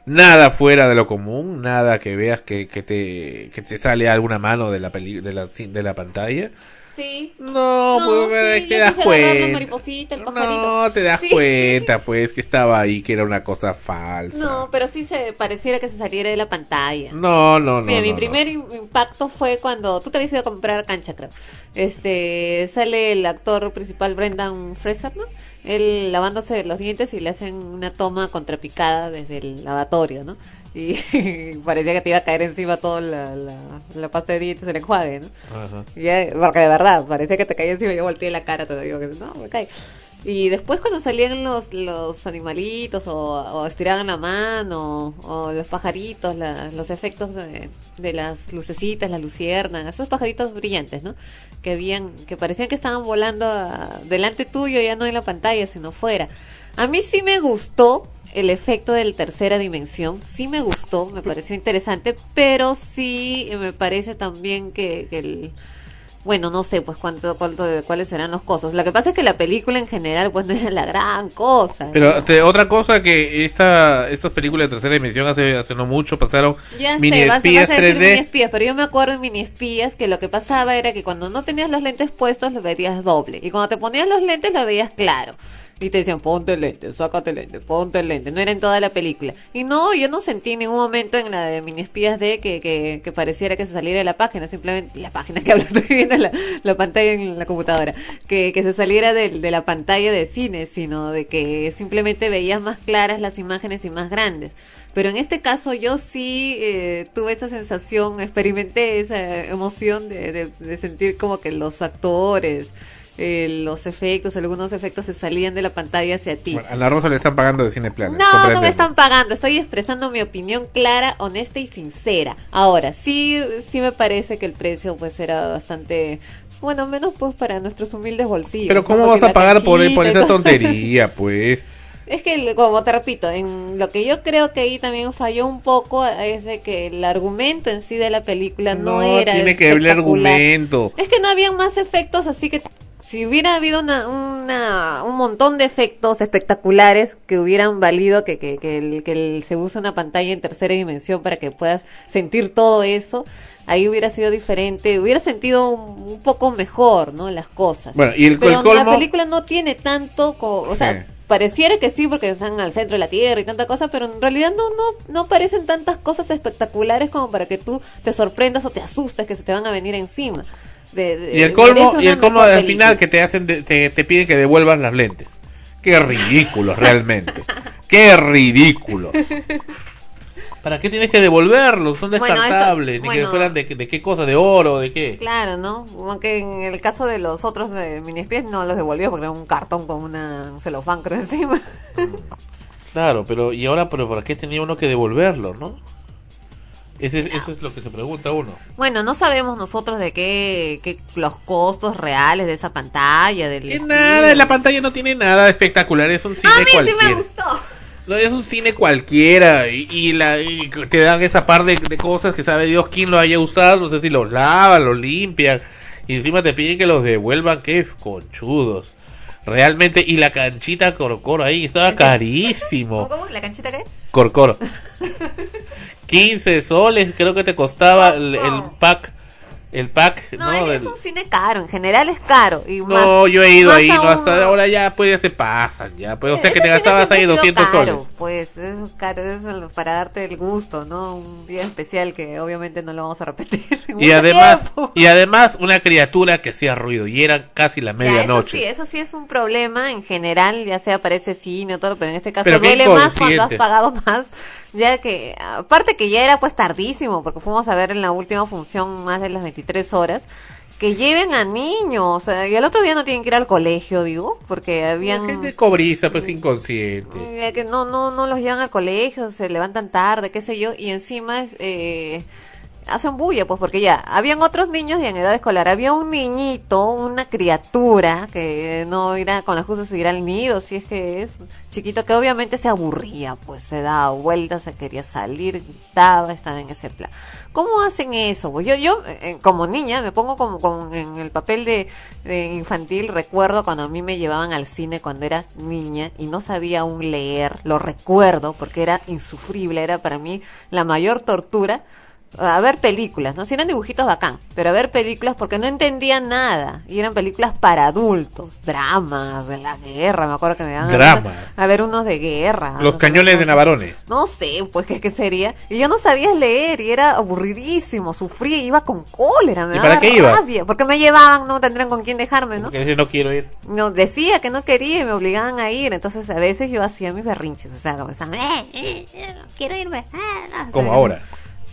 nada fuera de lo común, nada que veas que, que te, que te sale alguna mano de la, peli, de la, de la pantalla. Sí. No, pues sí, que te das cuenta. mariposita, el pajarito. No, te das Sí. cuenta, pues, que estaba ahí, que era una cosa falsa. No, pero sí se pareciera que se saliera de la pantalla. No, no, no. Mira, no, mi no. primer im- impacto fue cuando tú te habías ido a comprar cancha, creo. Este, sale el actor principal Brendan Fraser, ¿no? Él lavándose los dientes y le hacen una toma contrapicada desde el lavatorio, ¿no? Y parecía que te iba a caer encima toda la, la, la pasta de dientes, el enjuague, ¿no? Ajá. Y porque de verdad, parecía que te caía encima y yo volteé la cara, te digo que no, me cae. Y después cuando salían los, los animalitos o, o estiraban la mano o los pajaritos, la- los efectos de, de las lucecitas, las luciernas, esos pajaritos brillantes, ¿no? Que habían, que parecían que estaban volando a- delante tuyo, ya no en la pantalla, sino fuera. A mí sí me gustó el efecto de la tercera dimensión, sí me gustó, me pareció interesante, pero sí me parece también que, que el, bueno, no sé, pues cuánto, cuánto, cuáles serán los costos. Lo que pasa es que la película en general, pues no era la gran cosa. Pero ¿no? te- otra cosa que esta, estas películas de tercera dimensión hace, hace no mucho pasaron Ya mini sé, vas, espías vas a decir 3D. mini espías, pero yo me acuerdo en mini espías que lo que pasaba era que cuando no tenías los lentes puestos lo verías doble y cuando te ponías los lentes lo veías claro. Y te decían, ponte lente, sácate lente, ponte lente. No era en toda la película. Y no, yo no sentí en ningún momento en la de Mini Espías de que, que, que pareciera que se saliera de la página. Simplemente la página que hablo, estoy viendo la, la pantalla en la computadora. Que, que se saliera de, de la pantalla de cine, sino de que simplemente veías más claras las imágenes y más grandes. Pero en este caso yo sí eh, tuve esa sensación, experimenté esa emoción de, de, de sentir como que los actores, eh, los efectos, algunos efectos se salían de la pantalla hacia ti. Bueno, a la Rosa le están pagando de Cine Planet. No, no me están pagando, estoy expresando mi opinión clara, honesta y sincera. Ahora, sí, sí me parece que el precio pues era bastante, bueno, menos pues para nuestros humildes bolsillos. Pero. ¿cómo vas a pagar por, por esa tontería, pues? Es que, como te repito, en lo que yo creo que ahí también falló un poco es de que el argumento en sí de la película no, No, era tiene que haber espectacular. argumento. Es que no habían más efectos, así que si hubiera habido una, una- un montón de efectos espectaculares que hubieran valido que, que, que, el- que el- se use una pantalla en tercera dimensión para que puedas sentir todo eso, ahí hubiera sido diferente, hubiera sentido un, un poco mejor, ¿no? Las cosas. Bueno, y el, Pero el colmo... la película no tiene tanto, co- o sea, Sí. pareciera que sí porque están al centro de la Tierra y tanta cosa, pero en realidad no no no parecen tantas cosas espectaculares como para que tú te sorprendas o te asustes que se te van a venir encima. De- de- Y el colmo, y el colmo al película. final que te hacen, de- te, te piden que devuelvas las lentes. Qué ridículos realmente. Qué ridículos. ¿Para qué tienes que devolverlos? Son Bueno, esto- descartables. Ni que fueran de, de qué cosa, de oro, de qué. Claro, ¿no? Aunque en el caso de los otros de mini espías no los devolvió porque era un cartón con una un celofán creo encima. Claro, pero ¿y ahora pero para qué tenía uno que devolverlo, no? Ese, es- eso es lo que se pregunta uno. Bueno, no sabemos nosotros de qué, qué los costos reales de esa pantalla, del Que nada, la pantalla no tiene nada de espectacular, es un cine A mí sí cualquiera. me gustó. No, es un cine cualquiera y, y la, y te dan esa par de, de cosas que sabe Dios quién lo haya usado, no sé si los lavan, los limpian y encima te piden que los devuelvan, qué conchudos. Realmente, y la canchita Corcoro ahí estaba carísimo. ¿Cómo, cómo? ¿La canchita qué? Corcoro. 15 soles creo que te costaba el, el pack. El pack, No, ¿no? es un cine caro, en general es caro. Y no, yo he ido ahí, no, hasta ahora ya pues ya se pasan, ya. Pues, o sea que te gastabas ahí ha sido 200 caro, soles. Pues es caro, es para darte el gusto, ¿no? Un día especial que obviamente no lo vamos a repetir. Y además, tiempo. y además una criatura que hacía ruido y era casi la medianoche. Eso sí, eso sí es un problema en general, ya sea para ese cine o todo, pero en este caso Pero duele más cuando has pagado más, ya que, aparte que ya era pues tardísimo, porque fuimos a ver en la última función más de las 23 horas, que lleven a niños. O sea, y el otro día no tienen que ir al colegio, digo, porque habían... Gente cobriza, pues inconsciente. Eh, que no, no, no los llevan al colegio, se levantan tarde, qué sé yo, y encima es, eh, hacen bulla, pues porque ya, habían otros niños y en edad escolar, había un niñito, una criatura que no irá con las justas ir al nido, si es que es chiquito, que obviamente se aburría, pues se daba vueltas, se quería salir, gritaba, estaba en ese plan. ¿Cómo hacen eso? Pues yo, yo eh, como niña, me pongo como, como en el papel de, de infantil, recuerdo cuando a mí me llevaban al cine cuando era niña y no sabía aún leer, lo recuerdo porque era insufrible, era para mí la mayor tortura a ver películas, ¿no? Si eran dibujitos bacán, pero a ver películas porque no entendía nada. Y eran películas para adultos, dramas de la guerra, me acuerdo que me daban Dramas. a ver unos de guerra. Los no sé, cañones de Navarone. no sé, pues qué, qué sería. Y yo no sabía leer y era aburridísimo, sufría iba con cólera, me ¿Y para qué ibas? rabia. Porque me llevaban, no tendrían con quién dejarme, ¿no? Porque no quiero ir. No, decía que no quería y me obligaban a ir. Entonces a veces yo hacía mis berrinches, o sea, como eh, eh, eh, quiero irme. ah, no". Como ahora.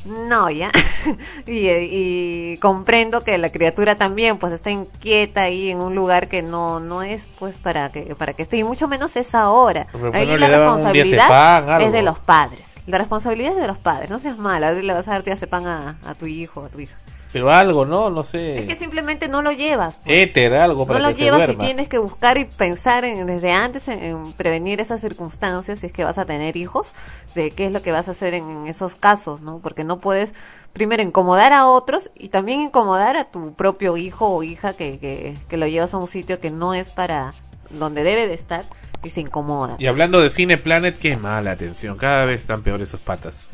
No, ya. y, y comprendo que la criatura también pues está inquieta ahí en un lugar que no no es pues para que para que esté y mucho menos esa hora. Pero, Ahí la responsabilidad es de los padres. La responsabilidad es de los padres. No seas mala, le vas a dar diazepam a, a tu hijo, a tu hija. Pero algo, ¿no? No sé. Es que simplemente no lo llevas. pues. Éter, algo para no lo que se llevas y duerma. tienes que buscar y pensar en- desde antes en, en prevenir esas circunstancias si es que vas a tener hijos, de qué es lo que vas a hacer en, en esos casos, ¿no? Porque no puedes primero incomodar a otros y también incomodar a tu propio hijo o hija que, que, que lo llevas a un sitio que no es para donde debe de estar y se incomoda. Y hablando de Cine Planet, qué mala atención. Cada vez están peores esos patas.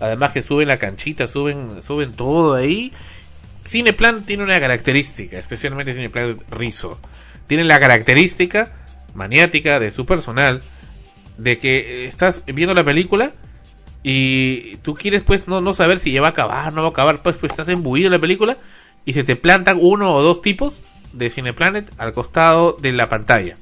Además que suben la canchita, suben, suben todo ahí. Cine Planet tiene una característica, especialmente Cine Planet Rizo. Tiene la característica maniática de su personal de que eh, estás viendo la película y tú quieres pues no, no saber si ya va a acabar, no va a acabar, pues, pues estás embuido en la película y se te plantan uno o dos tipos de Cineplanet al costado de la pantalla.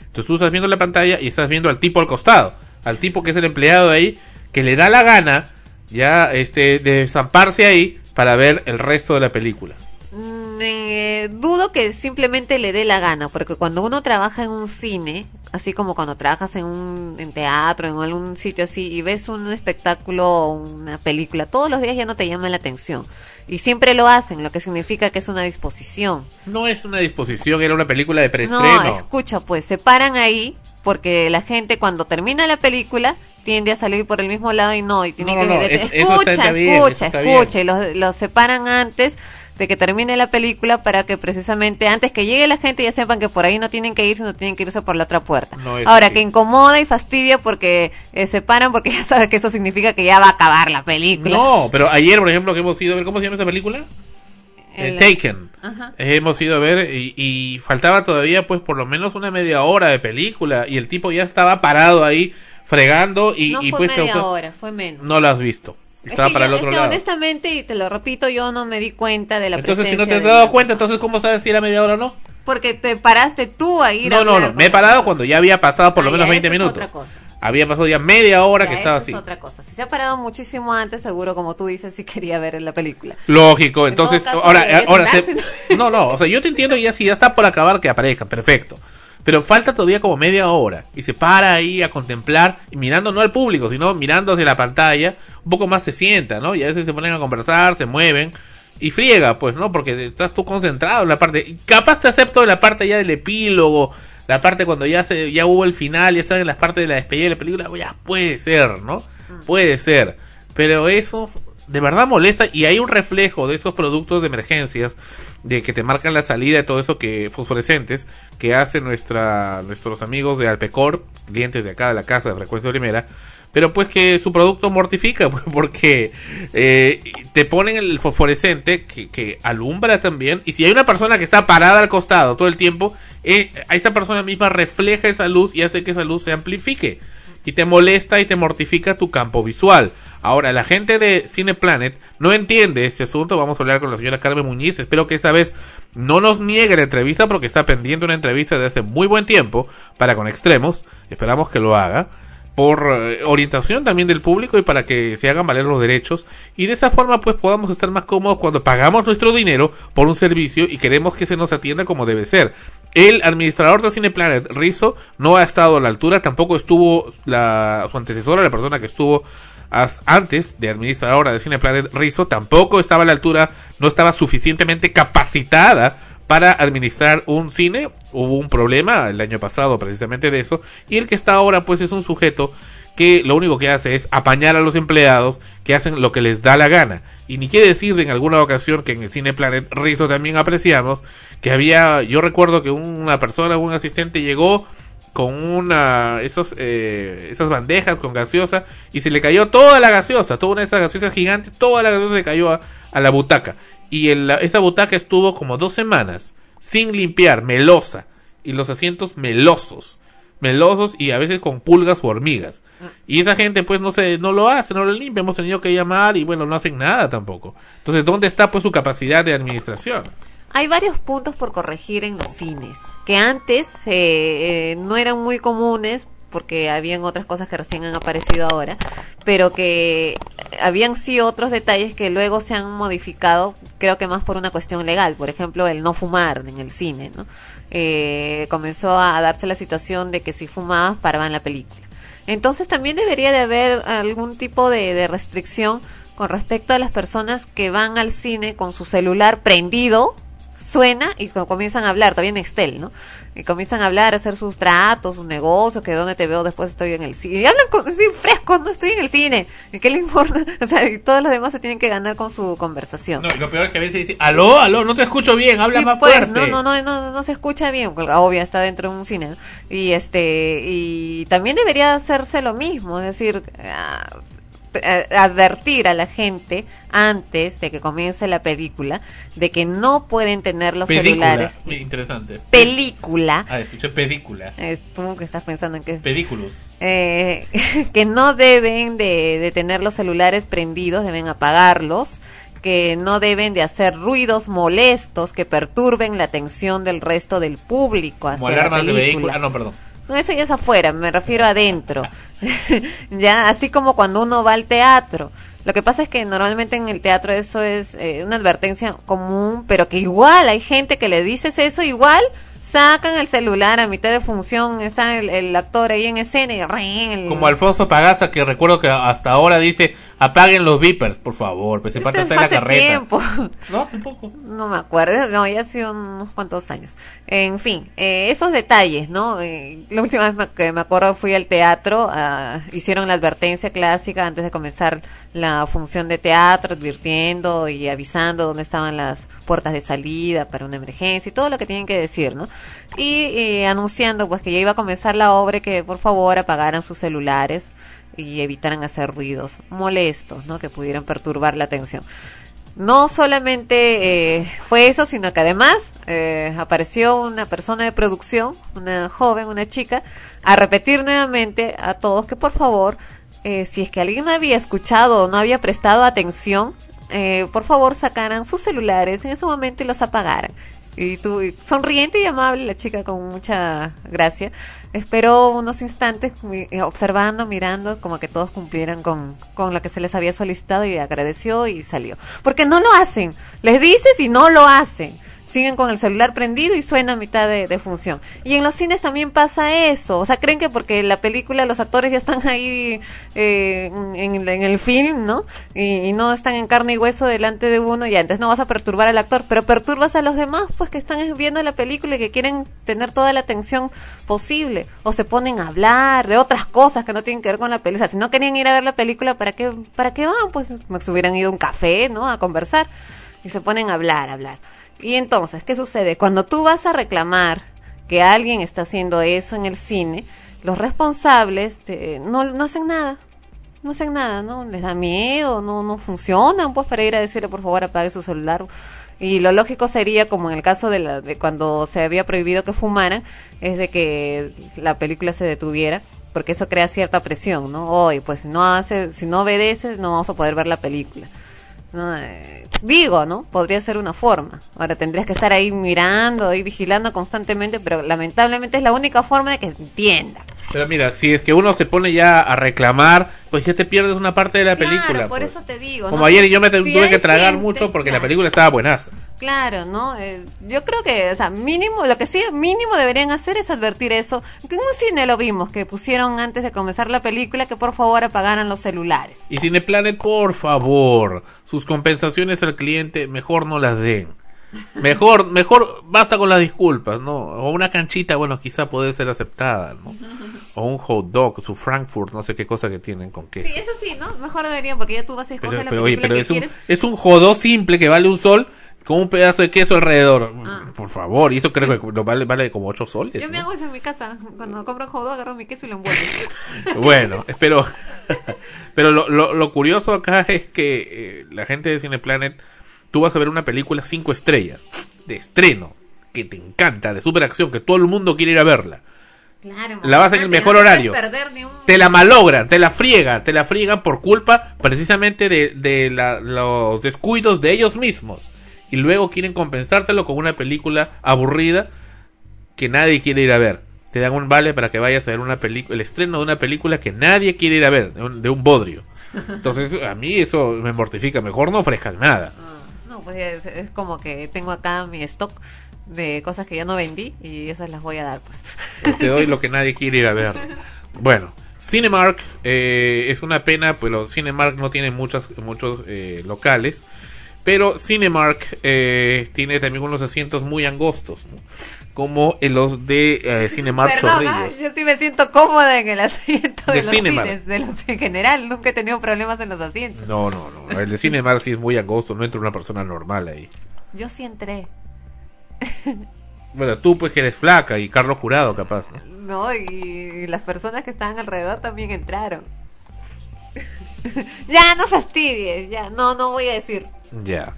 Entonces tú estás viendo la pantalla y estás viendo al tipo al costado, al tipo que es el empleado ahí, que le da la gana ya este de zamparse ahí para ver el resto de la película. Mm, eh, dudo que simplemente le dé la gana, porque cuando uno trabaja en un cine, así como cuando trabajas en un en teatro, en algún sitio así, y ves un espectáculo o una película, todos los días ya no te llama la atención. Y siempre lo hacen, lo que significa que es una disposición. No es una disposición, era una película de No, preestreno. escucha, pues se paran ahí porque la gente cuando termina la película tiende a salir por el mismo lado y no, y tiene No, que no, no, eso- escucha, bien, escucha, escucha, y los, los separan antes de que termine la película para que precisamente antes que llegue la gente ya sepan que por ahí no tienen que ir, sino tienen que irse por la otra puerta. No, Ahora, que incomoda y fastidia porque eh, se paran porque ya sabes que eso significa que ya va a acabar la película. No, pero ayer, por ejemplo, que hemos ido a ver, ¿cómo se llama esa película? Eh, Taken. Ajá. Eh, hemos ido a ver y, y faltaba todavía pues por lo menos una media hora de película y el tipo ya estaba parado ahí fregando y, no y fue pues media causó- hora, fue menos. no lo has visto. Es Estaba que para yo- el otro es que lado. honestamente, y te lo repito, yo no me di cuenta de la Entonces si no te has dado cuenta, entonces ¿cómo sabes si era media hora o no? Porque te paraste tú a ir No, no, no, me he parado cuando ya había pasado por lo Ah, menos ya, 20 eso es minutos. Había pasado ya media hora Ya, que estaba eso así. es otra cosa. Si se ha parado muchísimo antes, seguro, como tú dices, sí quería ver la película. Lógico, En entonces ahora ahora se- no, no, o sea, yo te entiendo ya si ya está por acabar que aparezcan, perfecto. Pero falta todavía como media hora y se para ahí a contemplar y mirando no al público, sino mirando hacia la pantalla, un poco más se sienta, ¿no? Y a veces se ponen a conversar, se mueven y friega, pues, ¿no? Porque estás tú concentrado en la parte capaz te acepto de la parte ya del epílogo, la parte cuando ya se ya hubo el final, ya saben las partes de la despedida de la película, ya puede ser, ¿no? Puede ser. Pero eso de verdad molesta y hay un reflejo de esos productos de emergencias de que te marcan la salida de todo eso que fosforescentes que hacen nuestra nuestros amigos de Alpecor, clientes de acá de la casa de Frecuencia Primera, pero pues que su producto mortifica pues, porque eh, te ponen el fosforescente que, que alumbra también y si hay una persona que está parada al costado todo el tiempo, a esa persona misma refleja esa luz y hace que esa luz se amplifique y te molesta y te mortifica tu campo visual. Ahora, la gente de Cineplanet no entiende este asunto. Vamos a hablar con la señora Carmen Muñiz. Espero que esta vez no nos niegue la entrevista porque está pendiente una entrevista de hace muy buen tiempo para con extremos. Esperamos que lo haga. Por eh, orientación también del público y para que se hagan valer los derechos y de esa forma pues podamos estar más cómodos cuando pagamos nuestro dinero por un servicio y queremos que se nos atienda como debe ser. El administrador de Cineplanet, Rizzo, no ha estado a la altura, tampoco estuvo la, su antecesora, la persona que estuvo antes de administradora de Cineplanet, Rizzo, tampoco estaba a la altura, no estaba suficientemente capacitada para administrar un cine. Hubo un problema el año pasado precisamente de eso. Y el que está ahora pues es un sujeto que lo único que hace es apañar a los empleados que hacen lo que les da la gana. Y ni quiere decir de en alguna ocasión que en el Cine Planet Rizzo también apreciamos que había, yo recuerdo que una persona, un asistente llegó con una esos eh, esas bandejas con gaseosa y se le cayó toda la gaseosa, toda una de esas gaseosas gigantes, toda la gaseosa se cayó a la butaca y el- esa butaca estuvo como dos semanas sin limpiar, melosa y los asientos melosos, melosos y a veces con pulgas o hormigas. Y esa gente pues no se no lo hace, no lo limpia, hemos tenido que llamar y bueno, no hacen nada tampoco. Entonces, ¿dónde está pues su capacidad de administración? Hay varios puntos por corregir en los cines, que antes eh, eh, no eran muy comunes porque habían otras cosas que recién han aparecido ahora, pero que habían sí otros detalles que luego se han modificado, creo que más por una cuestión legal, por ejemplo, el no fumar en el cine, ¿no? Eh, comenzó a darse la situación de que si fumabas paraban la película. Entonces también debería de haber algún tipo de, de restricción con respecto a las personas que van al cine con su celular prendido, suena y co- comienzan a hablar, todavía en Excel, ¿no? Y comienzan a hablar, a hacer sus tratos, sus negocios, que dónde te veo después estoy en el cine. Y hablan con, así fresco, no estoy en el cine. ¿Y qué le importa? O sea, y todos los demás se tienen que ganar con su conversación. No, y lo peor es que a veces dice, aló, aló, no te escucho bien, habla Sí, más pues, fuerte. No, no, no, no, no se escucha bien, porque obvio está dentro de un cine. ¿no? Y este y también debería hacerse lo mismo, es decir, ah, advertir a la gente antes de que comience la película de que no pueden tener los Película. celulares. Interesante. Película. Ah, escuché película. Es tú que estás pensando en que Películos. eh, que no deben de, de tener los celulares prendidos, deben apagarlos, que no deben de hacer ruidos molestos que perturben la atención del resto del público hacia Como la alarmas de vehículo. Ah, no, perdón. No, eso ya es afuera, me refiero adentro. ya, así como cuando uno va al teatro. Lo que pasa es que normalmente en el teatro eso es eh, una advertencia común, pero que igual hay gente que le dices eso, igual sacan el celular a mitad de función, está el, el actor ahí en escena y ¡ring! el- Como Alfonso Pagaza, que recuerdo que hasta ahora dice, apaguen los beepers, por favor, pues se parte hasta la carreta. tiempo. No, hace poco. No me acuerdo, no, ya ha sido unos cuantos años. En fin, eh, esos detalles, ¿no? Eh, la última vez que me acuerdo fui al teatro, ah, hicieron la advertencia clásica antes de comenzar la función de teatro, advirtiendo y avisando dónde estaban las puertas de salida para una emergencia y todo lo que tienen que decir, ¿no? Y eh, anunciando pues que ya iba a comenzar la obra y que por favor apagaran sus celulares y evitaran hacer ruidos molestos, ¿no? Que pudieran perturbar la atención no solamente eh, fue eso, sino que además eh, apareció una persona de producción, una joven, una chica, a repetir nuevamente a todos que por favor, eh, si es que alguien no había escuchado o no había prestado atención, eh, por favor sacaran sus celulares en ese momento y los apagaran. Y tú, sonriente y amable, la chica con mucha gracia, esperó unos instantes eh, observando, mirando, como que todos cumplieran con, con lo que se les había solicitado y agradeció y salió. Porque no lo hacen, les dices y no lo hacen. Siguen con el celular prendido y suena a mitad de, función. Y en los cines también pasa eso. O sea, creen que porque la película, los actores ya están ahí eh, en, en el film, ¿no? Y, no están en carne y hueso delante de uno, y antes no vas a perturbar al actor, pero perturbas a los demás, pues que están viendo la película y que quieren tener toda la atención posible. O se ponen a hablar de otras cosas que no tienen que ver con la película. O sea, si no querían ir a ver la película, ¿para qué, para qué van? Pues se hubieran ido a un café, ¿no? A conversar. Y se ponen a hablar, a hablar. Y entonces, ¿qué sucede? Cuando tú vas a reclamar que alguien está haciendo eso en el cine, los responsables eh, no, no hacen nada. No hacen nada, ¿no? Les da miedo, no, no funcionan, pues para ir a decirle por favor apague su celular. Y lo lógico sería, como en el caso de, la, de cuando se había prohibido que fumaran, es de que la película se detuviera, porque eso crea cierta presión, ¿no? Hoy, pues si no hace, si no obedeces, no vamos a poder ver la película. ¿No? Eh, ¿no? Podría ser una forma. Ahora tendrías que estar ahí mirando, ahí vigilando constantemente, pero lamentablemente es la única forma de que entienda. Pero mira, si es que uno se pone ya a reclamar, pues ya te pierdes una parte de la Claro, película. por pues. eso te digo. Como ¿no? ayer yo me Si tuve que tragar gente- mucho porque la película estaba buenaza. Claro, ¿no? Eh, yo creo que, o sea, mínimo, lo que sí, mínimo deberían hacer es advertir eso. En un cine lo vimos, que pusieron antes de comenzar la película que por favor apagaran los celulares. Y Cineplanet, por favor, sus compensaciones al cliente, mejor no las den. Mejor, mejor basta con las disculpas, ¿no? O una canchita, bueno, quizá puede ser aceptada, ¿no? O un hot dog, su Frankfurt, no sé qué cosa que tienen con queso. Sí, eso sí, ¿no? Mejor deberían, porque ya tú vas a escoger Pero, la pero, oye, pero que es un, quieres. es un jodó simple que vale un sol con un pedazo de queso alrededor. Ah. Por favor, y eso creo que lo vale, vale como 8 soles. Yo me hago eso en mi casa. Cuando compro un hot dog, agarro mi queso y lo envuelvo. Bueno, espero. Pero lo, lo, lo curioso acá es que eh, la gente de Cineplanet, tú vas a ver una película cinco estrellas, de estreno, que te encanta, de superacción, que todo el mundo quiere ir a verla. Claro, La vas en el mejor no horario. un- Te la malogran, te la friegan, te la friegan por culpa precisamente de, de la- los descuidos de ellos mismos. Y luego quieren compensártelo con una película aburrida que nadie quiere ir a ver. Te dan un vale para que vayas a ver una película, el estreno de una película que nadie quiere ir a ver, de un, de un bodrio. Entonces, a mí eso me mortifica. Mejor no ofrezcan nada. No, pues es, es como que tengo acá mi stock de cosas que ya no vendí y esas las voy a dar, pues. Te doy lo que nadie quiere ir a ver. Bueno, Cinemark eh, es una pena, pero Cinemark no tiene muchas, muchos eh, locales. Pero Cinemark eh, tiene también unos asientos muy angostos, ¿no? como los de eh, Cinemark Perdón, ah, Chorrillos. yo sí me siento cómoda en el asiento de, De los Cinemark. cines, de los en general. Nunca he tenido problemas en los asientos. No, no, no. El de Cinemark sí es muy angosto, no entra una persona normal ahí. Yo sí entré. Bueno, tú pues que eres flaca y Carlos Jurado capaz, ¿no? No, y las personas que estaban alrededor también entraron. ya, no fastidies, ya, no, no voy a decir. Ya.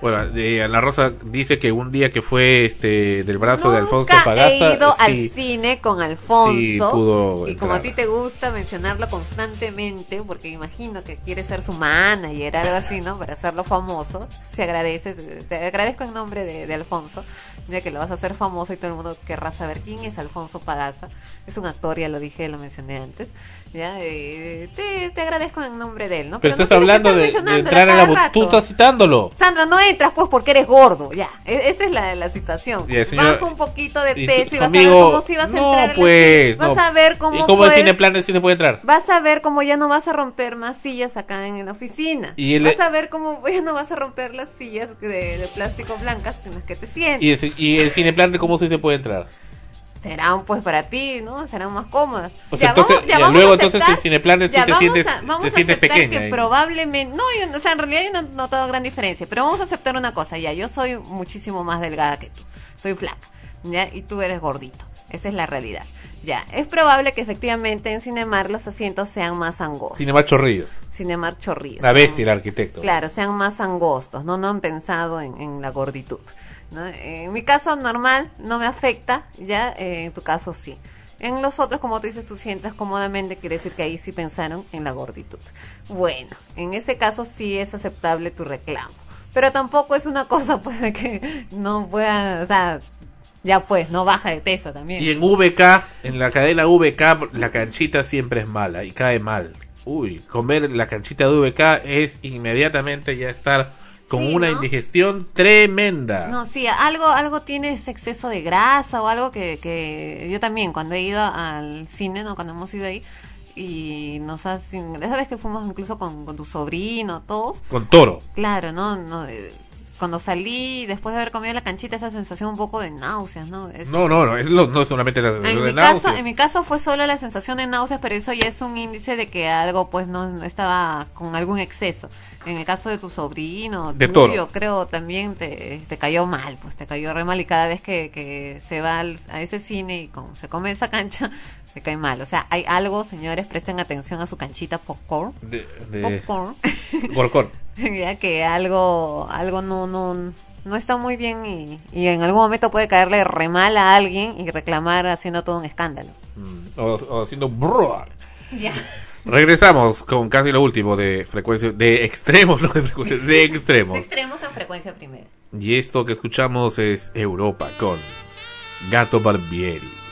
Bueno, eh, Ana Rosa dice que un día que fue este del brazo de Alfonso Nunca Pagaza, he ido sí, al cine con Alfonso. sí pudo y como a entrar. ti te gusta mencionarlo constantemente, porque imagino que quieres ser su manager, algo así, ¿no? Para hacerlo famoso. Si agradeces, te agradezco en nombre de, de Alfonso, ya que lo vas a hacer famoso y todo el mundo querrá saber quién es Alfonso Pagaza. Es un actor, ya lo dije, lo mencioné antes. Ya, eh, te, te agradezco en nombre de él, ¿no? Pero no estás que hablando de, de entrar a la Tú estás citándolo. Sandro, no entras pues porque eres gordo, ya. E- Esa es la, la situación. El señor- Baja un poquito de peso y vas amigo- a ver cómo si vas a no, entrar. en la pues, cine. Vas no. a ver cómo ¿Y cómo puedes- Cineplanet sí se puede entrar? Vas a ver cómo ya no vas a romper más sillas acá en la oficina. Y el- vas a ver cómo ya no vas a romper las sillas de, de plástico blancas en las que te sientes. Y el, y el Cineplanet, ¿cómo sí se puede entrar? Serán pues para ti, ¿no? Serán más cómodas. O sea, entonces, ya, vamos luego a entonces aceptar- en Cineplanet sí te vamos sientes, a- vamos te a sientes aceptar pequeña. que ahí. probablemente no yo, o sea en realidad yo no he notado gran diferencia pero vamos a aceptar una cosa ya yo soy muchísimo más delgada que tú soy flaca ya y tú eres gordito esa es la realidad ya es probable que efectivamente en Cinemar los asientos sean más angostos Cinemark Chorrillos. Cinemar Chorrillos La bestia, el arquitecto. Claro, sean más angostos, no, no han pensado en, en la gorditud. En mi caso normal no me afecta, ya eh, en tu caso sí. En los otros, como tú dices, tú si entras cómodamente, quiere decir que ahí sí pensaron en la gorditud. Bueno, en ese caso sí es aceptable tu reclamo. Pero tampoco es una cosa pues de que no pueda, o sea, ya pues, no baja de peso también. Y en VK, en la cadena VK, la canchita siempre es mala y cae mal. Uy, comer la canchita de VK es inmediatamente ya estar con Sí, una ¿no? indigestión tremenda. No, sí, algo, algo tiene ese exceso de grasa o algo que, que yo también cuando he ido al cine, ¿no? Cuando hemos ido ahí y nos hacen, esa vez que fuimos incluso con, con tu sobrino, todos, Con toro. claro, ¿no? no eh, cuando salí, después de haber comido la canchita, esa sensación un poco de náuseas, ¿no? Es- No, no, no, es lo- no es solamente la sensación en de mi, caso, náuseas. en mi caso fue solo la sensación de náuseas, pero eso ya es un índice de que algo pues no, no estaba con algún exceso. En el caso de tu sobrino, De tuyo, creo también te, te cayó mal, pues te cayó re mal y cada vez que, que se va al- a ese cine y como se come esa cancha, te cae mal. O sea, hay algo, señores, presten atención a su canchita popcorn. De, de Popcorn. Gorcón. ya que algo, algo no, no, no está muy bien y, y en algún momento puede caerle re mal a alguien y reclamar haciendo todo un escándalo. Mm, O, o haciendo brrr. Ya. Regresamos con casi lo último de frecuencia de extremos, no de frecuencia, de extremos. Extremos en frecuencia primera. Y esto que escuchamos es Europa con Gato Barbieri.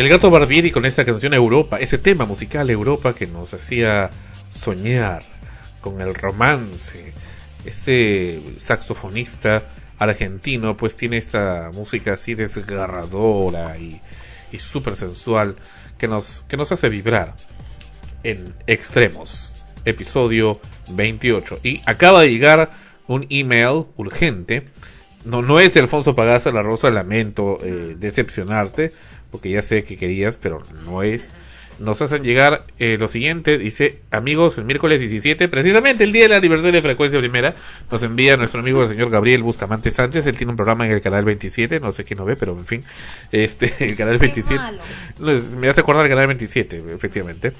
El gato Barbieri con esta canción Europa, ese tema musical Europa que nos hacía soñar con el romance. Este saxofonista argentino pues tiene esta música así desgarradora y, y súper sensual que nos, que nos hace vibrar en extremos. Episodio 28. Y acaba de llegar un email urgente. No, no es de Alfonso Pagaza La Rosa, lamento eh, decepcionarte, porque ya sé que querías, pero no es. Nos hacen llegar eh, lo siguiente, dice, amigos, el miércoles 17, precisamente el día del aniversario de Frecuencia Primera, nos envía nuestro amigo el señor Gabriel Bustamante Sánchez, él tiene un programa en el canal 27, no sé quién lo ve, pero en fin, este, el canal 27, No, es- me hace acordar el canal 27, efectivamente.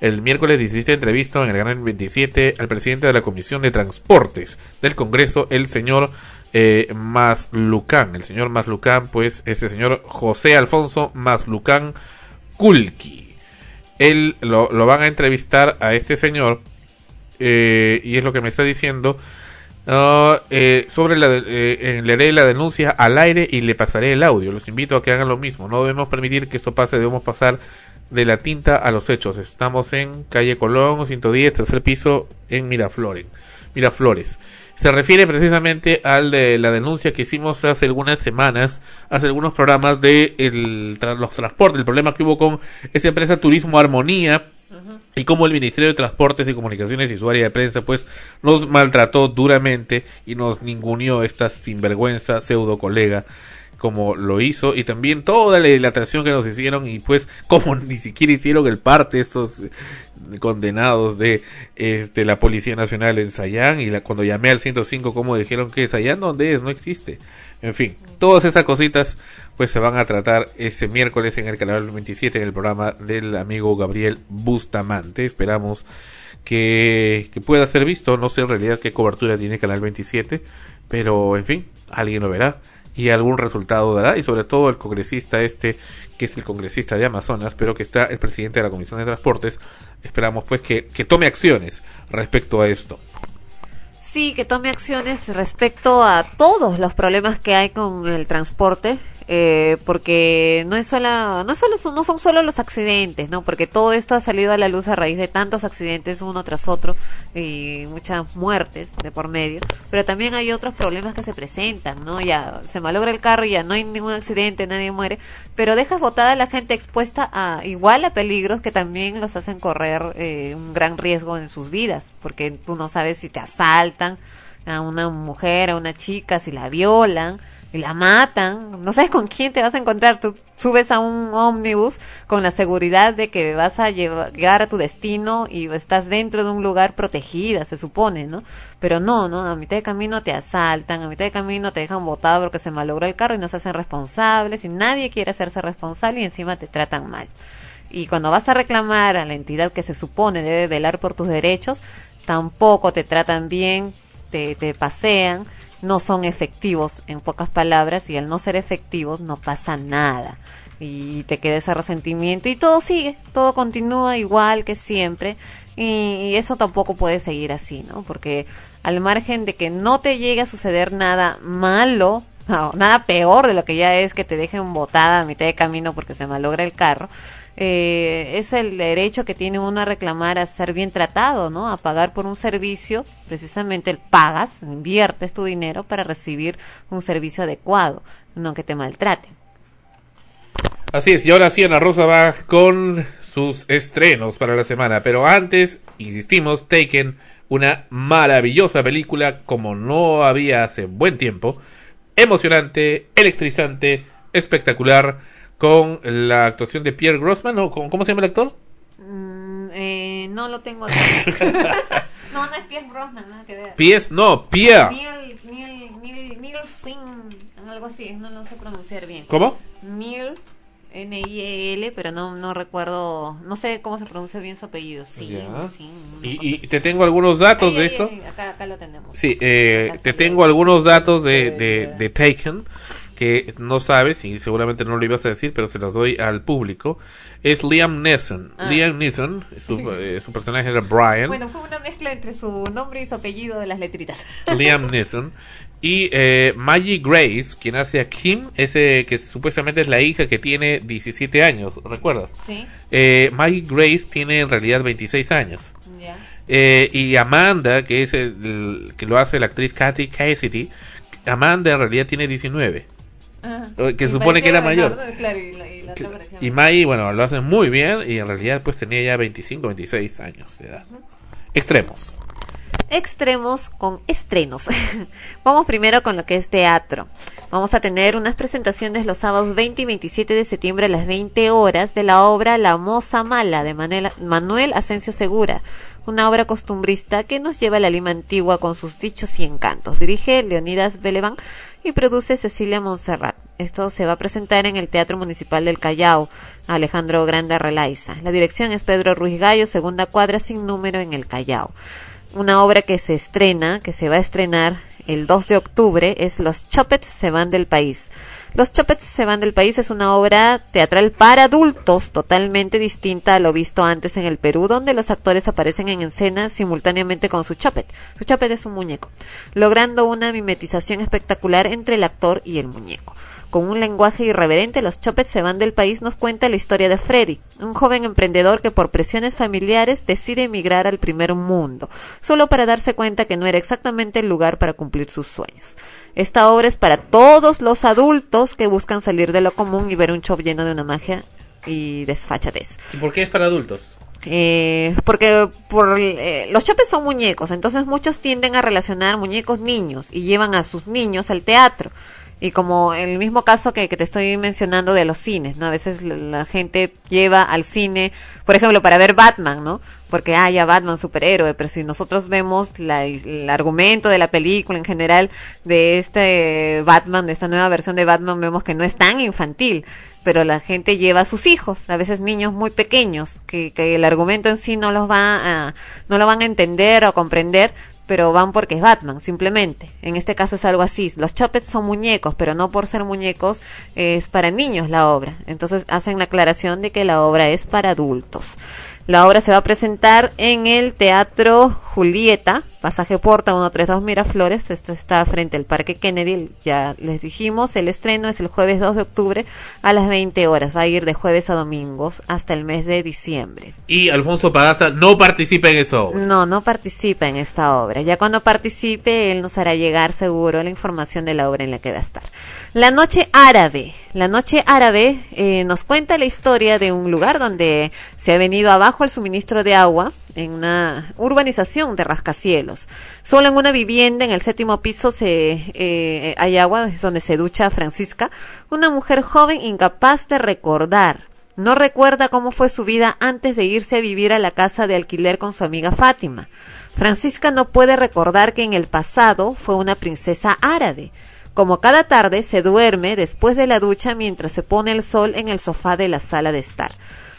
El miércoles 17 entrevista en el canal 27 al presidente de la Comisión de Transportes del Congreso, el señor eh, Maslucán. El señor Maslucán, pues, es el señor José Alfonso Maslucán Kulki. Él lo, lo van a entrevistar a este señor eh, y es lo que me está diciendo. ah, eh, sobre la, de- eh, leeré la denuncia al aire y le pasaré el audio. Los invito a que hagan lo mismo. No debemos permitir que esto pase. Debemos pasar de la tinta a los hechos. Estamos en calle Colón 110, tercer piso, en Miraflores. Miraflores. Se refiere precisamente al de la denuncia que hicimos hace algunas semanas, hace algunos programas de el, tra- los transportes, el problema que hubo con esa empresa Turismo Armonía y cómo el Ministerio de Transportes y Comunicaciones y su área de prensa pues nos maltrató duramente y nos ninguneó esta sinvergüenza pseudo colega como lo hizo y también toda la dilatación que nos hicieron y pues como ni siquiera hicieron el parte esos condenados de este la Policía Nacional en Sayán y la, cuando llamé al 105 como dijeron que Sayán dónde es no existe. En fin todas esas cositas pues se van a tratar este miércoles en el canal 27 en el programa del amigo Gabriel Bustamante. Esperamos que, que pueda ser visto. No sé en realidad qué cobertura tiene Canal 27 pero en fin alguien lo verá y algún resultado dará y sobre todo el congresista este que es el congresista de Amazonas pero que está el presidente de la Comisión de Transportes esperamos pues que, que tome acciones respecto a esto. Sí, que tome acciones respecto a todos los problemas que hay con el transporte, eh, porque no es sola, no solo, no son solo los accidentes, no, porque todo esto ha salido a la luz a raíz de tantos accidentes uno tras otro y muchas muertes de por medio, pero también hay otros problemas que se presentan, no, ya se malogra el carro, ya no hay ningún accidente, nadie muere, pero dejas botada a la gente expuesta a igual a peligros que también los hacen correr eh, un gran riesgo en sus vidas, porque tú no sabes si te asaltan a una mujer, a una chica, si la violan y la matan, no sabes con quién te vas a encontrar, tú subes a un ómnibus con la seguridad de que vas a llegar a tu destino y estás dentro de un lugar protegida, se supone, ¿no? Pero no, ¿no? A mitad de camino te asaltan, a mitad de camino te dejan botado porque se malogró el carro y no se hacen responsables y nadie quiere hacerse responsable y encima te tratan mal. Y cuando vas a reclamar a la entidad que se supone debe velar por tus derechos, tampoco te tratan bien, te, te pasean, no son efectivos en pocas palabras y al no ser efectivos no pasa nada. Y te queda ese resentimiento y todo sigue, todo continúa igual que siempre y, eso tampoco puede seguir así, ¿no? Porque al margen de que no te llegue a suceder nada malo, nada peor de lo que ya es que te dejen botada a mitad de camino porque se malogra el carro, eh, es el derecho que tiene uno a reclamar a ser bien tratado, ¿no? A pagar por un servicio, precisamente pagas, inviertes tu dinero para recibir un servicio adecuado, no que te maltraten. Así es, y ahora sí Ana Rosa va con sus estrenos para la semana, pero antes, insistimos, Taken, una maravillosa película como no había hace buen tiempo, emocionante, electrizante, espectacular, con la actuación de Pierre Grossman, ¿o con- ¿cómo se llama el actor? Mm, eh, no lo tengo no, no es Pierre Brosnan, nada que ver. Pies, no, Pierre. Neil, Neil, Neil, Neil Singh, algo así, no lo sé pronunciar bien. ¿Cómo? Neil, N-I-E-L, pero no, no recuerdo, no sé cómo se pronuncia bien su apellido. Sí, sí. Y, y te tengo algunos datos Ay, de ay, eso. ay, acá, acá lo tenemos. Sí, eh, te tengo algunos datos de, de, de Taken que no sabes y seguramente no lo ibas a decir, pero se los doy al público. Es Liam Neeson. Ah. Liam Neeson, su, eh, su personaje era Brian. Bueno, fue una mezcla entre su nombre y su apellido de las letritas. Liam Neeson. Y eh, Maggie Grace, quien hace a Kim, ese que supuestamente es la hija que tiene 17 años, ¿recuerdas? Sí, Eh, Maggie Grace tiene en realidad 26 años. Eh, y Amanda, que es el, el que lo hace la actriz Kathy Cassidy, Amanda en realidad tiene 19. Eh, que y supone que era mayor. Claro, y la, y la otra Y. Maggie, bueno, lo hace muy bien y en realidad pues tenía ya 25, 26 años de edad. Extremos. extremos con estrenos. Vamos primero con lo que es teatro. Vamos a tener unas presentaciones los sábados 20 y 27 de septiembre a las 20 horas de la obra La Moza Mala de Manuel, Manuel Asensio Segura, una obra costumbrista que nos lleva a la Lima antigua con sus dichos y encantos. Dirige Leonidas Beleván y produce Cecilia Montserrat. Esto se va a presentar en el Teatro Municipal del Callao, Alejandro Grande Relaiza. La dirección es Pedro Ruiz Gallo, segunda cuadra sin número en el Callao una obra que se estrena, que se va a estrenar el 2 de octubre, es Los Chopets se van del país. Los Chopets se van del país es una obra teatral para adultos totalmente distinta a lo visto antes en el Perú, donde los actores aparecen en escena simultáneamente con su chopet. Su chopet es un muñeco, logrando una mimetización espectacular entre el actor y el muñeco. con un lenguaje irreverente, los Chopets se van del país, nos cuenta la historia de Freddy, un joven emprendedor que por presiones familiares decide emigrar al primer mundo, solo para darse cuenta que no era exactamente el lugar para cumplir sus sueños. Esta obra es para todos los adultos que buscan salir de lo común y ver un show lleno de una magia y desfachatez. ¿Y por qué es para adultos? Eh, porque por eh, los chopes son muñecos, entonces muchos tienden a relacionar muñecos niños y llevan a sus niños al teatro. Y como el mismo caso que, te estoy mencionando de los cines, ¿no? A veces la, gente lleva al cine, por ejemplo, para ver Batman, ¿no? Porque haya Batman superhéroe, pero si nosotros vemos la- el argumento de la película en general de este Batman, de esta nueva versión de Batman, vemos que no es tan infantil pero la gente lleva a sus hijos, a veces niños muy pequeños, que, que el argumento en sí no los va a, no lo van a entender o comprender, pero van porque es Batman, simplemente. En este caso es algo así. Los Chopets son muñecos, pero no por ser muñecos es para niños la obra. Entonces hacen la aclaración de que la obra es para adultos. La obra se va a presentar en el Teatro Julieta, Pasaje Porta 132 Miraflores. Esto está frente al Parque Kennedy. Ya les dijimos, el estreno es el jueves 2 de octubre a las 20 horas. Va a ir de jueves a domingos hasta el mes de diciembre. Y Alfonso Pagaza no participa en eso. No, no participa en esta obra. Ya cuando participe, él nos hará llegar seguro la información de la obra en la que va a estar. La Noche Árabe. La Noche Árabe eh, nos cuenta la historia de un lugar donde se ha venido abajo el suministro de agua en una urbanización de rascacielos. Solo en una vivienda en el séptimo piso se eh, hay agua, es donde se ducha Francisca, una mujer joven incapaz de recordar. No recuerda cómo fue su vida antes de irse a vivir a la casa de alquiler con su amiga Fátima. Francisca no puede recordar que en el pasado fue una princesa árabe. Como cada tarde se duerme después de la ducha mientras se pone el sol en el sofá de la sala de estar.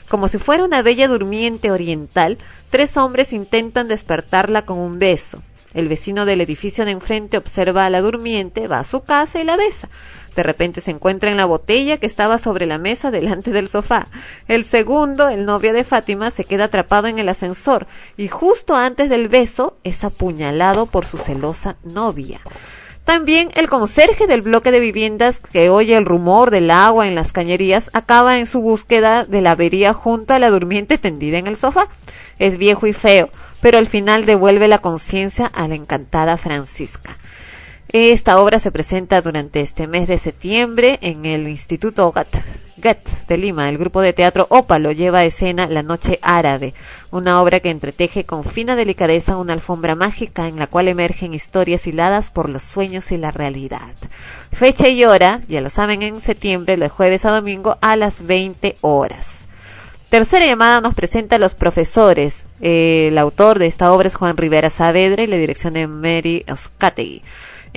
Como si fuera una bella durmiente oriental, tres hombres intentan despertarla con un beso. El vecino del edificio de enfrente observa a la durmiente, va a su casa y la besa. De repente se encuentra en la botella que estaba sobre la mesa delante del sofá. El segundo, el novio de Fátima, se queda atrapado en el ascensor y justo antes del beso es apuñalado por su celosa novia. También el conserje del bloque de viviendas que oye el rumor del agua en las cañerías acaba en su búsqueda de la avería junto a la durmiente tendida en el sofá. Es viejo y feo, pero al final devuelve la conciencia a la encantada Francisca. Esta obra se presenta durante este mes de septiembre en el Instituto GAT, de Lima. El grupo de teatro Ópalo lleva a escena La Noche Árabe, una obra que entreteje con fina delicadeza una alfombra mágica en la cual emergen historias hiladas por los sueños y la realidad. Fecha y hora, ya lo saben, en septiembre, de jueves a domingo a las 20 horas. Tercera llamada nos presenta a los profesores. El autor de esta obra es Juan Rivera Saavedra y la dirección de Mary Oscategui.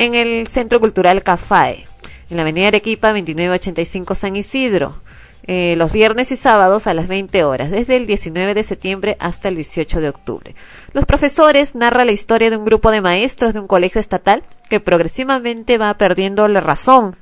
En el Centro Cultural Cafae, en la Avenida Arequipa 2985 San Isidro. Eh, los viernes y sábados a las 20 horas, desde el 19 de septiembre hasta el 18 de octubre. Los profesores narra la historia de un grupo de maestros de un colegio estatal que progresivamente va perdiendo la razón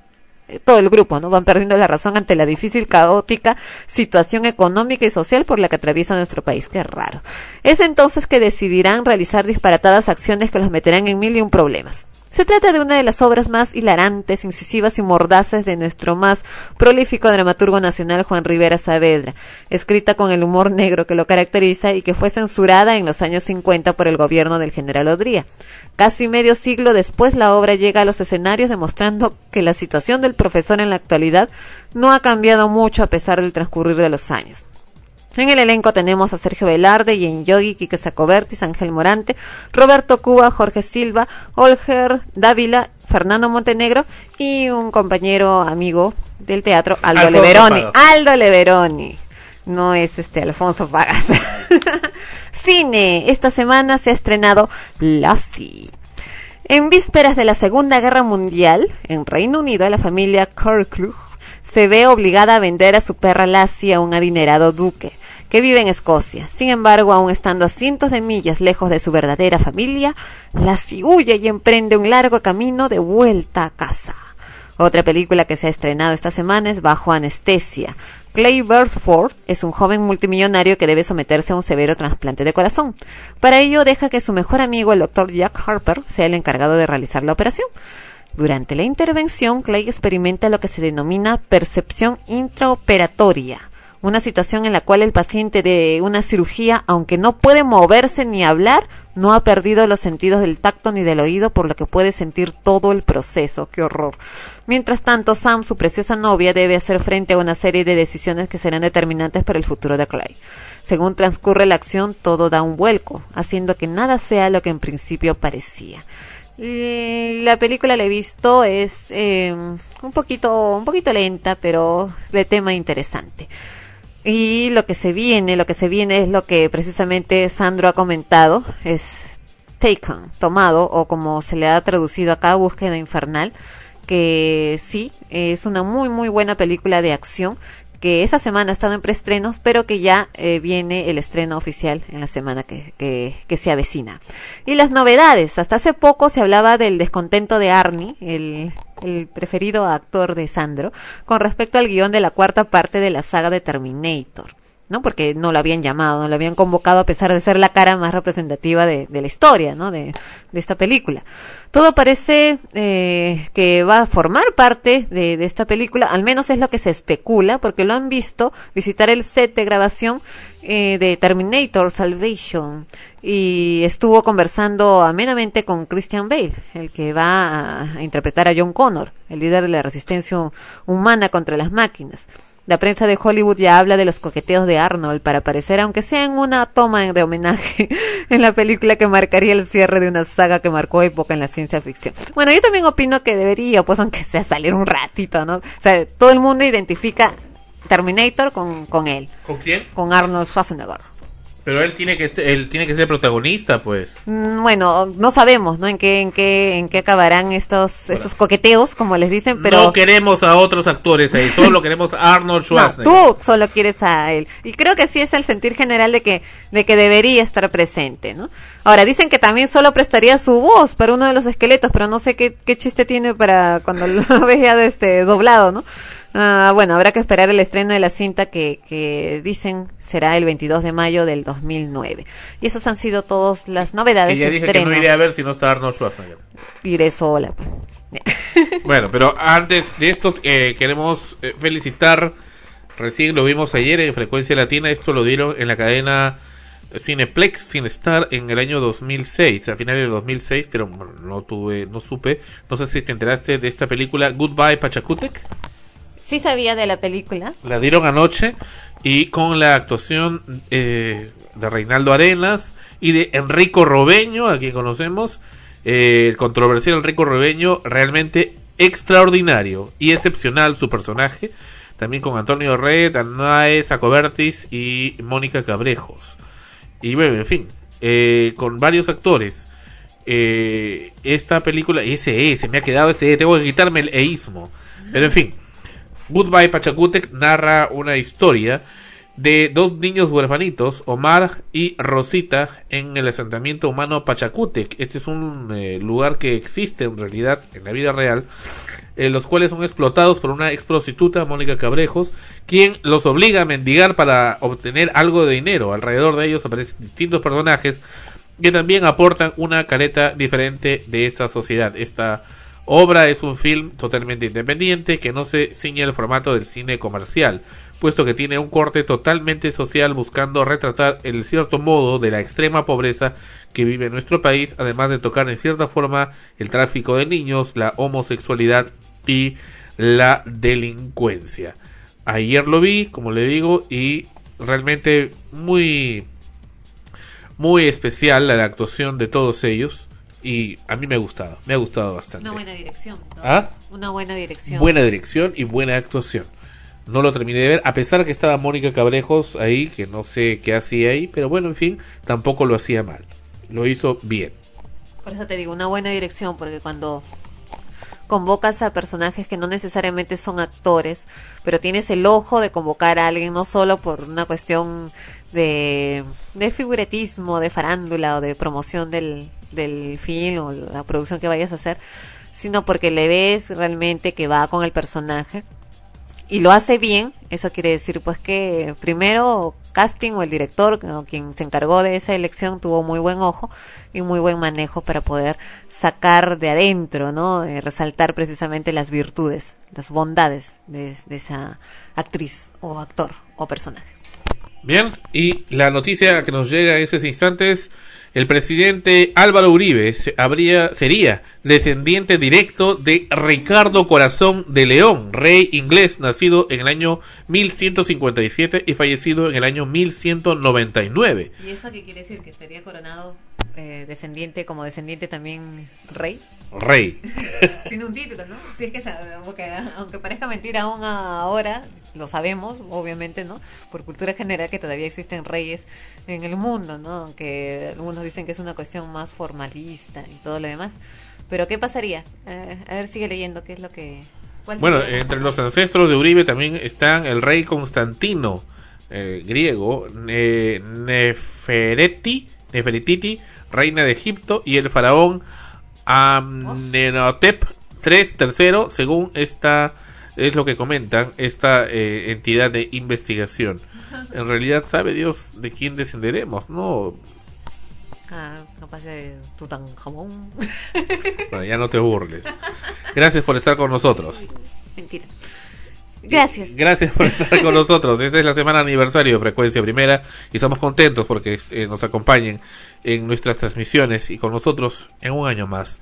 eh, todo el grupo, ¿no? Van perdiendo la razón ante la difícil, caótica situación económica y social por la que atraviesa nuestro país. Qué raro. Es entonces que decidirán realizar disparatadas acciones que los meterán en mil y un problemas. Se trata de una de las obras más hilarantes, incisivas y mordaces de nuestro más prolífico dramaturgo nacional Juan Rivera Saavedra, escrita con el humor negro que lo caracteriza y que fue censurada en los años 50 por el gobierno del general Odría. Casi medio siglo después la obra llega a los escenarios demostrando que la situación del profesor en la actualidad no ha cambiado mucho a pesar del transcurrir de los años. En el elenco tenemos a Sergio Velarde, Yen Yogi, Quique Sacobertis, Ángel Morante, Roberto Cuba, Jorge Silva, Olger Dávila, Fernando Montenegro y un compañero amigo del teatro, Aldo Alfonso Leveroni. Pagas. Aldo Leveroni. No es este Alfonso Pagas. Cine. Esta semana se ha estrenado Lassie. En vísperas de la Segunda Guerra Mundial, en Reino Unido, la familia Kirkclugh se ve obligada a vender a su perra Lassie a un adinerado duque que vive en Escocia. Sin embargo, aún estando a cientos de millas lejos de su verdadera familia, Lassie huye y emprende un largo camino de vuelta a casa. Otra película que se ha estrenado esta semana es Bajo Anestesia. Clay Beresford es un joven multimillonario que debe someterse a un severo trasplante de corazón. Para ello deja que su mejor amigo, el doctor Jack Harper, sea el encargado de realizar la operación. Durante la intervención, Clay experimenta lo que se denomina percepción intraoperatoria, una situación en la cual el paciente de una cirugía, aunque no puede moverse ni hablar, no ha perdido los sentidos del tacto ni del oído, por lo que puede sentir todo el proceso. ¡Qué horror! Mientras tanto, Sam, su preciosa novia, debe hacer frente a una serie de decisiones que serán determinantes para el futuro de Clay. Según transcurre la acción, todo da un vuelco, haciendo que nada sea lo que en principio parecía. L- La película la he visto, es eh, un poquito, un poquito lenta, pero de tema interesante. Y lo que se viene, lo que se viene es lo que precisamente Sandro ha comentado, es Taken, tomado, o como se le ha traducido acá, Búsqueda Infernal, que sí, es una muy muy buena película de acción, que esa semana ha estado en preestrenos, pero que ya eh, viene el estreno oficial en la semana que, que, que se avecina. Y las novedades, hasta hace poco se hablaba del descontento de Arnie, el, el preferido actor de Sandro, con respecto al guion de la cuarta parte de la saga de Terminator. ¿No? Porque no lo habían llamado, no lo habían convocado a pesar de ser la cara más representativa de, de la historia, ¿no? De, de esta película. Todo parece eh, que va a formar parte de, de esta película, al menos es lo que se especula, porque lo han visto visitar el set de grabación eh, de Terminator Salvation y estuvo conversando amenamente con Christian Bale, el que va a, a interpretar a John Connor, el líder de la resistencia humana contra las máquinas. La prensa de Hollywood ya habla de los coqueteos de Arnold para aparecer, aunque sea en una toma de homenaje en la película que marcaría el cierre de una saga que marcó época en la ciencia ficción. Bueno, yo también opino que debería, pues aunque sea salir un ratito, ¿no? O sea, todo el mundo identifica Terminator con, con él, ¿Con quién? con Arnold Schwarzenegger. Pero él tiene que este- él tiene que ser protagonista, pues. Mm, Bueno, no sabemos, ¿no? En qué, en qué, en qué acabarán estos, estos coqueteos, como les dicen, pero no queremos a otros actores ahí, solo queremos a Arnold No, Schwarzenegger. tú solo quieres a él. Y creo que sí es el sentir general de que, de que debería estar presente, ¿no? Ahora, dicen que también solo prestaría su voz para uno de los esqueletos, pero no sé qué, qué chiste tiene para cuando lo ves ya de este doblado, ¿no? Ah, bueno, habrá que esperar el estreno de la cinta que, que dicen será el 22 de mayo del 2009. Y esas han sido todas las novedades. que ya dije que no iré a ver si no está Arnold Schwarzenegger. Iré sola, pues. Bueno, pero antes de esto eh, queremos eh, felicitar, recién lo vimos ayer en Frecuencia Latina, esto lo dieron en la cadena Cineplex, Cinestar en el año 2006, a finales del 2006, pero no tuve, no supe, no sé si te enteraste de esta película Goodbye Pachacutec, Sí sabía de la película. la dieron anoche y con la actuación eh, de Reinaldo Arenas y de Enrico Robeño, a quien conocemos, eh, el controversial Enrico Robeño, realmente extraordinario y excepcional su personaje, también con Antonio Red, Anae Sacobertis y Mónica Cabrejos. Y bueno, en fin, eh, con varios actores. Eh, esta película, ese E, me ha quedado ese E, tengo que quitarme el eísmo. Pero en fin, Goodbye Pachacutec narra una historia de dos niños huerfanitos, Omar y Rosita, en el asentamiento humano Pachacutec. Este es un eh, lugar que existe en realidad en la vida real, en los cuales son explotados por una ex prostituta, Mónica Cabrejos, quien los obliga a mendigar para obtener algo de dinero. Alrededor de ellos aparecen distintos personajes que también aportan una careta diferente de esa sociedad. Esta obra es un film totalmente independiente que no se ciñe el formato del cine comercial, puesto que tiene un corte totalmente social buscando retratar el cierto modo de la extrema pobreza que vive nuestro país, además de tocar en cierta forma el tráfico de niños, la homosexualidad y la delincuencia. Ayer lo vi, como le digo, y realmente muy muy especial la actuación de todos ellos y a mí me ha gustado, me ha gustado bastante. Una buena dirección. ¿Ah? Una buena dirección. Buena dirección y buena actuación. No lo terminé de ver, a pesar que estaba Mónica Cabrejos ahí, que no sé qué hacía ahí, pero bueno, en fin, tampoco lo hacía mal. Lo hizo bien. Por eso te digo, una buena dirección, porque cuando convocas a personajes que no necesariamente son actores, pero tienes el ojo de convocar a alguien no solo por una cuestión de, de figuretismo, de farándula o de promoción del, del film o la producción que vayas a hacer, sino porque le ves realmente que va con el personaje y lo hace bien, eso quiere decir pues que primero casting o el director o quien se encargó de esa elección tuvo muy buen ojo y muy buen manejo para poder sacar de adentro, ¿no? Eh, resaltar precisamente las virtudes, las bondades de, de esa actriz o actor o personaje. Bien, y la noticia que nos llega en esos instantes, el presidente Álvaro Uribe se- habría, sería descendiente directo de Ricardo Corazón de León, rey inglés, nacido en el año 1157 y fallecido en el año 1199. ¿Y eso qué quiere decir? ¿Que sería coronado eh, descendiente, como descendiente también rey? Rey. Tiene un título, ¿no? Si es que, porque, aunque parezca mentira aún ahora, lo sabemos, obviamente, ¿no? Por cultura general que todavía existen reyes en el mundo, ¿no? Aunque algunos dicen que es una cuestión más formalista y todo lo demás. Pero ¿qué pasaría? Eh, a ver, sigue leyendo qué es lo que... Bueno, entre los ancestros de Uribe también están el rey Constantino, eh, griego, Ne- Nefereti, Nefertiti, reina de Egipto, y el faraón Amenhotep III, tercero, según esta es lo que comentan esta eh, entidad de investigación. En realidad sabe Dios de quién descenderemos, ¿no? Ah, capaz de Tutankamón. Bueno, ya no te burles. Gracias por estar con nosotros. Mentira. Gracias. Gracias por estar con nosotros. Esta es la semana aniversario de Frecuencia Primera y estamos contentos porque eh, nos acompañen en nuestras transmisiones y con nosotros en un año más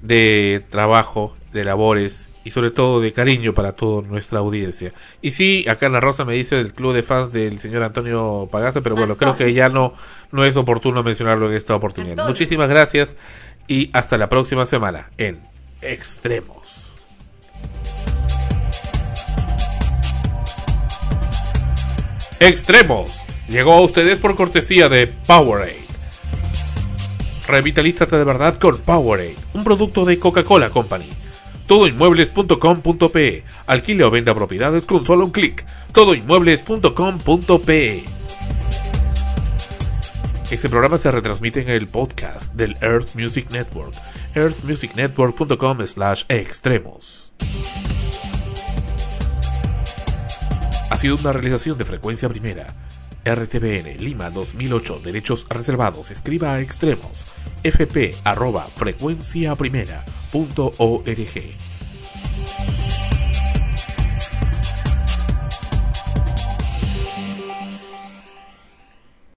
de trabajo, de labores y sobre todo de cariño para toda nuestra audiencia. Y sí, acá en La Rosa me dice del club de fans del señor Antonio Pagasa, pero bueno, creo que ya no, no es oportuno mencionarlo en esta oportunidad. Antonio. Muchísimas gracias y hasta la próxima semana en Extremos. Extremos. Llegó a ustedes por cortesía de Powerade. Revitalízate de verdad con Powerade, un producto de Coca-Cola Company. Todoinmuebles.com.pe. Alquile o venda propiedades con solo un clic. Todoinmuebles.com.pe. Este programa se retransmite en el podcast del Earth Music Network. earthmusicnetwork.com slash extremos. Ha sido una realización de frecuencia primera. RTBN Lima 2008 Derechos Reservados. Escriba a extremos. fp arroba frecuenciaprimera.org.